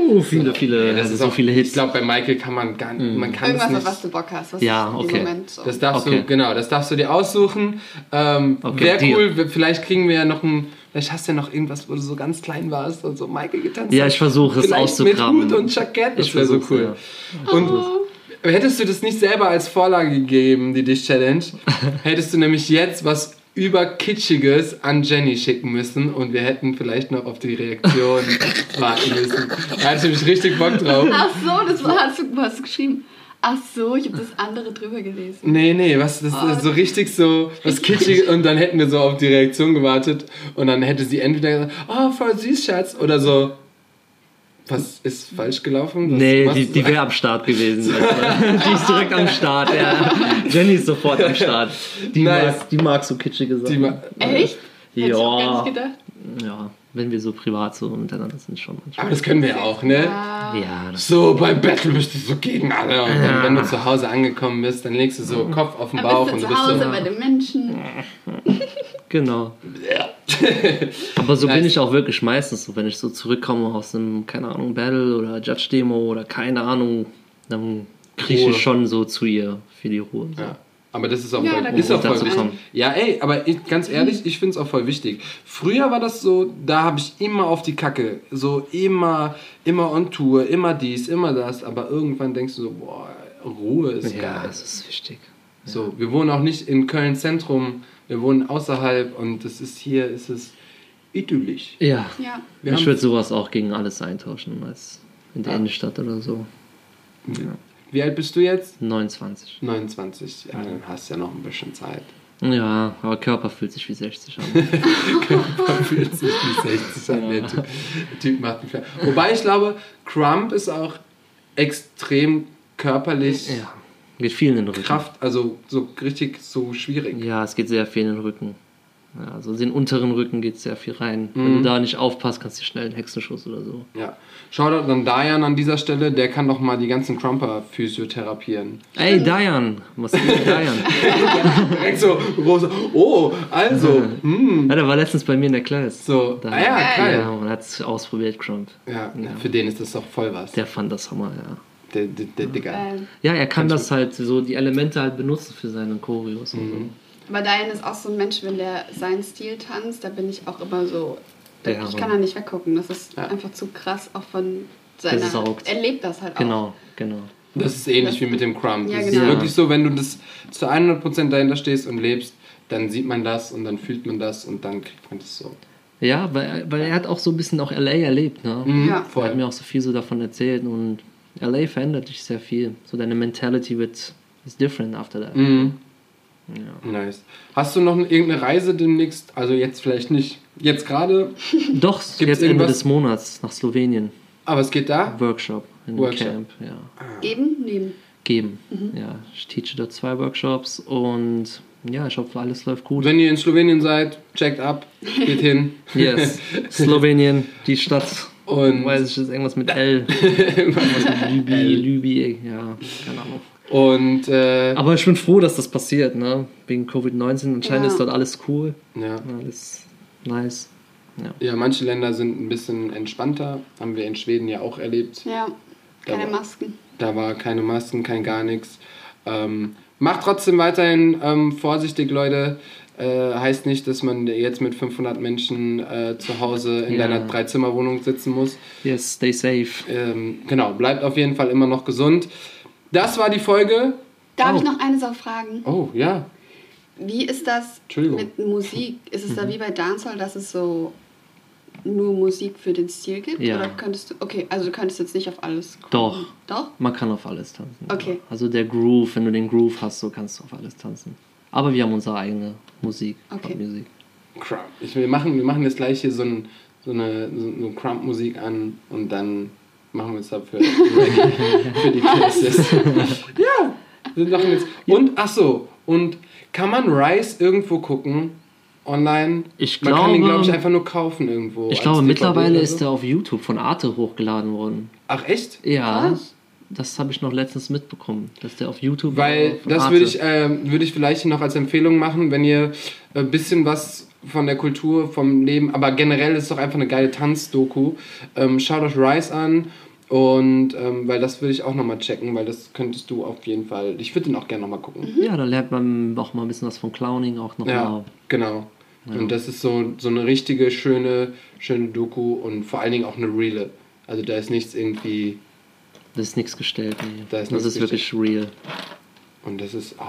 Uh, viele, viele. Das also ist so auch, viele Ich Hits. glaube, bei Michael kann man gar man kann Irgendwas, es auf was nicht. du Bock hast. Was Ja, okay. Moment so. Das darfst Okay. du, genau, das darfst du dir aussuchen. Ähm, Okay, Wäre cool, vielleicht kriegen wir ja noch ein, vielleicht hast du ja noch irgendwas, wo du so ganz klein warst und so Michael getanzt Ja, hast. ich versuche es auszukramen. Mit Hut und Jackett, das Ich wäre so cool. Und hättest du das nicht selber als Vorlage gegeben, die Dich-Challenge, *laughs* hättest du nämlich jetzt was überkitschiges an Jenny schicken müssen und wir hätten vielleicht noch auf die Reaktion *laughs* warten müssen. Da hatte ich nämlich richtig Bock drauf. Ach so, das war, hast, du, hast du geschrieben. Ach so, ich habe das andere drüber gelesen. Nee, nee, was, das ist so richtig so, was *laughs* kitschig und dann hätten wir so auf die Reaktion gewartet und dann hätte sie entweder gesagt, oh, voll süß, Schatz, oder so, was ist falsch gelaufen? Was, Nee, was, die, die wäre am Start gewesen. *laughs* *laughs* die ist direkt am Start, ja. Jenny ist sofort am Start. Die, Nice. mag, die mag so kitschige die Sachen. ma- Echt? Hätte ich auch gar Ja, nicht gedacht. ja, wenn wir so privat so miteinander sind, schon Aber manchmal. das können wir ja auch, ne? Ja, das So, beim Battle bist du so gegen alle und dann, wenn du zu Hause angekommen bist, dann legst du so Kopf auf den Bauch bist und du du zu bist Hause so... bei den Menschen. *laughs* Genau. Aber so bin ich auch wirklich meistens so, wenn ich so zurückkomme aus einem, keine Ahnung, Battle oder Judge-Demo oder keine Ahnung, dann kriege Ruhe. ich schon so zu ihr für die Ruhe. So. Ja. Aber das ist auch Ja, voll, ist auch ich voll dazu wichtig. kommen. Ja, ey, aber ich, ganz ehrlich, ich finde es auch voll wichtig. Früher war das so, da habe ich immer auf die Kacke, so immer, immer on Tour, immer dies, immer das, aber irgendwann denkst du so, boah, Ruhe ist Ja, geil. das ist wichtig. So, wir wohnen auch nicht in Köln Zentrum, wir wohnen außerhalb und das ist hier, ist es idyllisch. Ja. Ja. Wir ich würde sowas auch gegen alles eintauschen, als in der Ja. Innenstadt oder so. Wie alt bist du jetzt? 29. 29. Ja, dann hast du ja noch ein bisschen Zeit. Ja, aber Körper fühlt sich wie 60 an. *laughs* Man fühlt sich wie 60 an. Der typ, der typ macht mich fertig. Wobei ich glaube, Crump ist auch extrem körperlich ja. Geht viel in den Rücken. Kraft, also so richtig so schwierig. Ja, es geht sehr viel in den Rücken. Ja, also den unteren Rücken geht sehr viel rein. Mhm. Wenn du da nicht aufpasst, kannst du schnell einen Hexenschuss oder so. Ja. Shoutout an Dayan an dieser Stelle, der kann doch mal die ganzen Crumper physiotherapieren. Ey, Dayan! Was ist mit Dayan? *laughs* Direkt so große, oh, also, hm. Ja, der war letztens bei mir in der Class. So, Da- ah ja, geil. Ja, und hat es ausprobiert, Crump. Ja, für den ist das doch voll was. Der fand das Hammer, ja. Der, der, der Digger. Ähm, Ja, er kann das halt so, die Elemente halt benutzen für seine Choreos Mhm. aber Diane ist auch so ein Mensch, wenn der seinen Stil tanzt, da bin ich auch immer so. Ja, ich kann da nicht weggucken. Das ist Ja. einfach zu krass, auch von seiner. Er lebt das halt so. Genau, genau. Das ist ähnlich wie mit dem Crumb. Ja, das genau. ist wirklich so, wenn du das zu 100% dahinter stehst und lebst, dann sieht man das und dann fühlt man das und dann kriegt man das so. Ja, weil, weil er hat auch so ein bisschen auch LA erlebt, ne? Mhm, Ja. Er hat mir auch so viel so davon erzählt und LA verändert dich sehr viel. So deine Mentality wird is different after that. Mhm. Ja. Nice. Hast du noch irgendeine Reise demnächst? Also jetzt vielleicht nicht. Jetzt gerade, *laughs* Doch, Gibt's jetzt Ende irgendwas? des Monats nach Slowenien. aber es geht da. Workshop in Workshop. Camp, ja. Geben? Nehmen. Geben. Ja, ich teache dort zwei Workshops und Ja, ich hoffe, alles läuft gut. Wenn ihr in Slowenien seid, checkt ab, geht hin. *laughs* Yes, *laughs* Slowenien, die Stadt. Und weiß ich, ist irgendwas mit L. *laughs* irgendwas mit Lübi, Lübi, ja, keine Ahnung. Und, äh, Aber ich bin froh, dass das passiert, ne? Wegen Covid-19. Anscheinend ja. ist dort alles cool. Ja. Alles nice. Ja. ja, manche Länder sind ein bisschen entspannter. Haben wir in Schweden ja auch erlebt. Ja, keine da Masken. da war keine Masken, kein gar nichts. Ähm, macht trotzdem weiterhin ähm, vorsichtig, Leute. Äh, heißt nicht, dass man jetzt mit 500 Menschen äh, zu Hause in ja. deiner Dreizimmerwohnung sitzen muss. Yes, stay safe. Ähm, genau, bleibt auf jeden Fall immer noch gesund. Das war die Folge. Darf oh. ich noch eine Sache fragen? Oh, ja. Wie ist das mit Musik? Ist es mhm. da wie bei Dancehall, dass es so nur Musik für den Stil gibt? Ja. Oder könntest du, okay, also du könntest jetzt nicht auf alles gucken. Doch. Doch? Man kann auf alles tanzen. Okay. Also der Groove, wenn du den Groove hast, so kannst du auf alles tanzen. Aber wir haben unsere eigene Musik. Okay. Musik. Crump. Ich, wir, machen, wir machen jetzt gleich hier so, ein, so eine, so eine Crump-Musik an und dann machen wir es ab für, *laughs* für die Places. *laughs* ja, wir machen jetzt. Und, ach so, und kann man Rice irgendwo gucken? Online? Ich man glaube, kann ihn, glaube ich, einfach nur kaufen irgendwo. Ich glaube, mittlerweile so. ist er auf YouTube von Arte hochgeladen worden. Ach, echt? Ja. Was? Das habe ich noch letztens mitbekommen, dass der auf YouTube Weil das würde ich, äh, würd ich vielleicht noch als Empfehlung machen, wenn ihr ein bisschen was von der Kultur, vom Leben, aber generell ist es doch einfach eine geile Tanzdoku. Ähm, schaut euch Rise an und ähm, weil das würde ich auch nochmal checken, weil das könntest du auf jeden Fall. Ich würde den auch gerne nochmal gucken. Ja, da lernt man auch mal ein bisschen was von Clowning auch nochmal. Ja, genau. Ja. Und das ist so, so eine richtige, schöne, schöne Doku und vor allen Dingen auch eine reale. Also da ist nichts irgendwie. Das ist nichts gestellt. Nee. Da ist das ist wirklich real. Und das ist. Oh.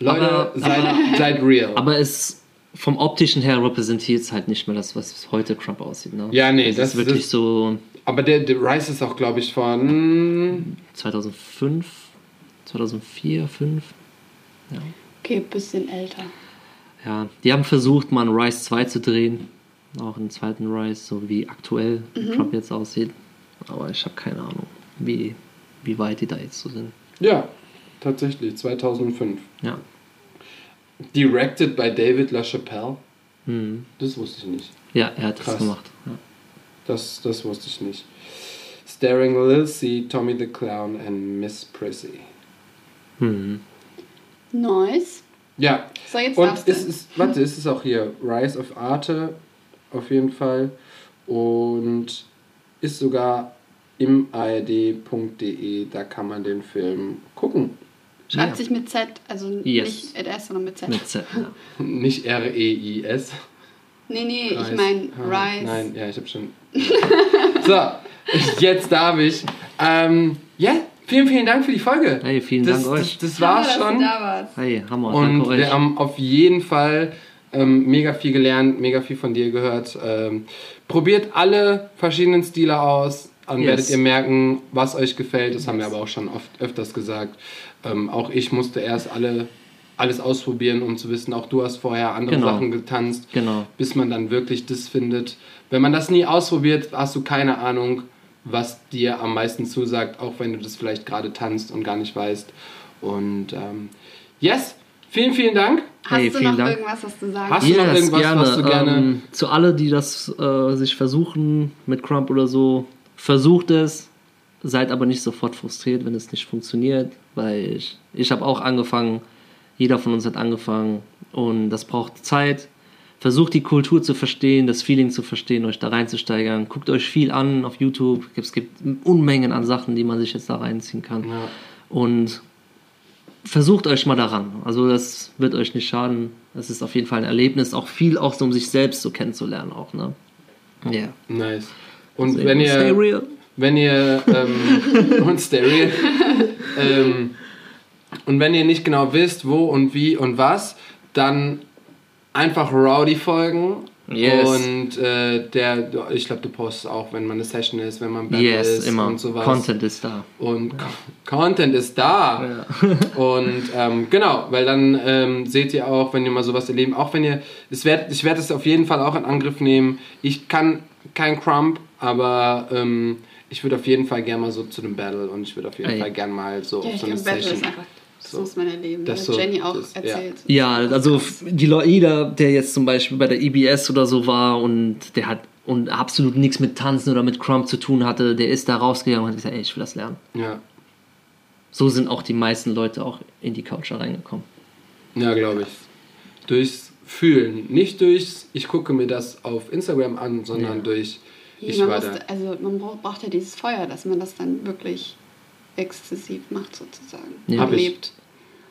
Leute, aber, seid, aber, seid real. Aber es vom optischen her repräsentiert es halt nicht mehr das, was heute Crump aussieht. Ne? Ja, nee, das, das ist wirklich das, so. Aber der, der Rice ist auch, glaube ich, von 2005, 2004, 2005. Ja. Okay, bisschen älter. Ja, die haben versucht, mal einen Rice 2 zu drehen. Auch einen zweiten Rice, so wie aktuell mhm. Trump jetzt aussieht. Aber ich habe keine Ahnung, wie, wie weit die da jetzt so sind. Ja, tatsächlich, 2005. Ja. Directed by David LaChapelle. Mhm. Das wusste ich nicht. Ja, er hat Krass. das gemacht. Ja. Das, das wusste ich nicht. Starring Lil C, Tommy the Clown and Miss Prissy. Mhm. Nice. Ja. So, jetzt Und ist es, warte, ist es auch hier Rise of Arte auf jeden Fall und ist sogar im ard.de, da kann man den Film gucken. Schreibt ja. sich mit Z, also yes. nicht mit S, sondern mit Z. Mit Z, ja. *laughs* nicht R-E-I-S. Nee, nee, Rise. ich meine ah, Rise. Nein, ja, ich habe schon. *laughs* so, jetzt darf ich. Ähm, ja, vielen, vielen Dank für die Folge. Hey, vielen das, Dank euch. Das, das war's Hammer, schon. Dass du da warst. Hey, Hammer. Und wir haben auf jeden Fall ähm, mega viel gelernt, mega viel von dir gehört. Ähm, probiert alle verschiedenen Stile aus. Dann yes. werdet ihr merken, was euch gefällt. Das yes. haben wir aber auch schon oft öfters gesagt. Ähm, auch ich musste erst alle, alles ausprobieren, um zu wissen, auch du hast vorher andere genau. Sachen getanzt, genau. bis man dann wirklich das findet. Wenn man das nie ausprobiert, hast du keine Ahnung, was dir am meisten zusagt, auch wenn du das vielleicht gerade tanzt und gar nicht weißt. Und ähm, yes, vielen, vielen Dank. Hast hey, du noch Dank. irgendwas, was du sagst? Hast yes, du noch irgendwas, gerne. was du gerne... Ähm, zu alle, die das äh, sich versuchen mit Crump oder so, versucht es, seid aber nicht sofort frustriert, wenn es nicht funktioniert, weil ich, ich habe auch angefangen, jeder von uns hat angefangen und das braucht Zeit. Versucht die Kultur zu verstehen, das Feeling zu verstehen, euch da reinzusteigern. Guckt euch viel an auf YouTube. Es gibt Unmengen an Sachen, die man sich jetzt da reinziehen kann. Ja. Und versucht euch mal daran. Also das wird euch nicht schaden. Es ist auf jeden Fall ein Erlebnis, auch viel auch so, um sich selbst so kennenzulernen auch. Ne? Ja. Yeah. Nice. Und also wenn ihr wenn ihr ähm, *laughs* und Stereo ähm, und wenn ihr nicht genau wisst, wo und wie und was, dann einfach Rowdy folgen. Yes. Und äh, der, ich glaube, du postest auch, wenn man eine Session ist, wenn man Battle yes, ist immer. und sowas. Content ist da. Und ja. Content ist da. Ja. *laughs* und ähm, genau, weil dann ähm, seht ihr auch, wenn ihr mal sowas erleben, auch wenn ihr, es werd, ich werde es auf jeden Fall auch in Angriff nehmen. Ich kann kein Crump, aber ähm, ich würde auf jeden Fall gerne mal so zu einem Battle und ich würde auf jeden Ey. Fall gerne mal so ja, auf so eine Battle Session. Ist einfach Das so. muss man erleben. Das, das hat Jenny auch das, erzählt. Ja, ja also die jeder, der jetzt zum Beispiel bei der EBS oder so war und der hat und absolut nichts mit Tanzen oder mit Crump zu tun hatte, der ist da rausgegangen und hat gesagt, ey, ich will das lernen. Ja. So sind auch die meisten Leute auch in die Culture reingekommen. Ja, glaube ich. Durchs Fühlen. Nicht durchs, ich gucke mir das auf Instagram an, sondern ja. durch, ich man war muss, da. Also man braucht ja dieses Feuer, dass man das dann wirklich exzessiv macht sozusagen. Ja. Hab lebt.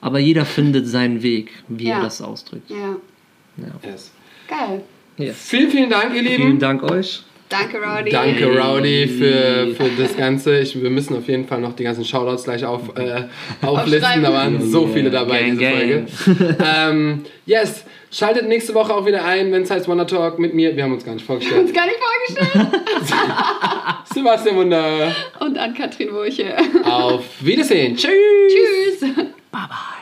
Aber jeder findet seinen Weg, wie ja. er das ausdrückt. Ja. ja. Yes. Geil. Yes. Vielen, vielen Dank, ihr Lieben. Vielen Dank euch. Danke, Rowdy. Danke, Rowdy, für, für das Ganze. Ich, wir müssen auf jeden Fall noch die ganzen Shoutouts gleich auf, äh, *laughs* auflisten. Da waren so viele dabei gang, in dieser Folge. *laughs* ähm, yes, schaltet nächste Woche auch wieder ein, wenn es heißt Wonder Talk mit mir. Wir haben uns gar nicht vorgestellt. Wir haben uns gar nicht vorgestellt. *laughs* Sebastian Wunder. Und an Katrin Wurche. Auf Wiedersehen. Tschüss. Tschüss. 爸爸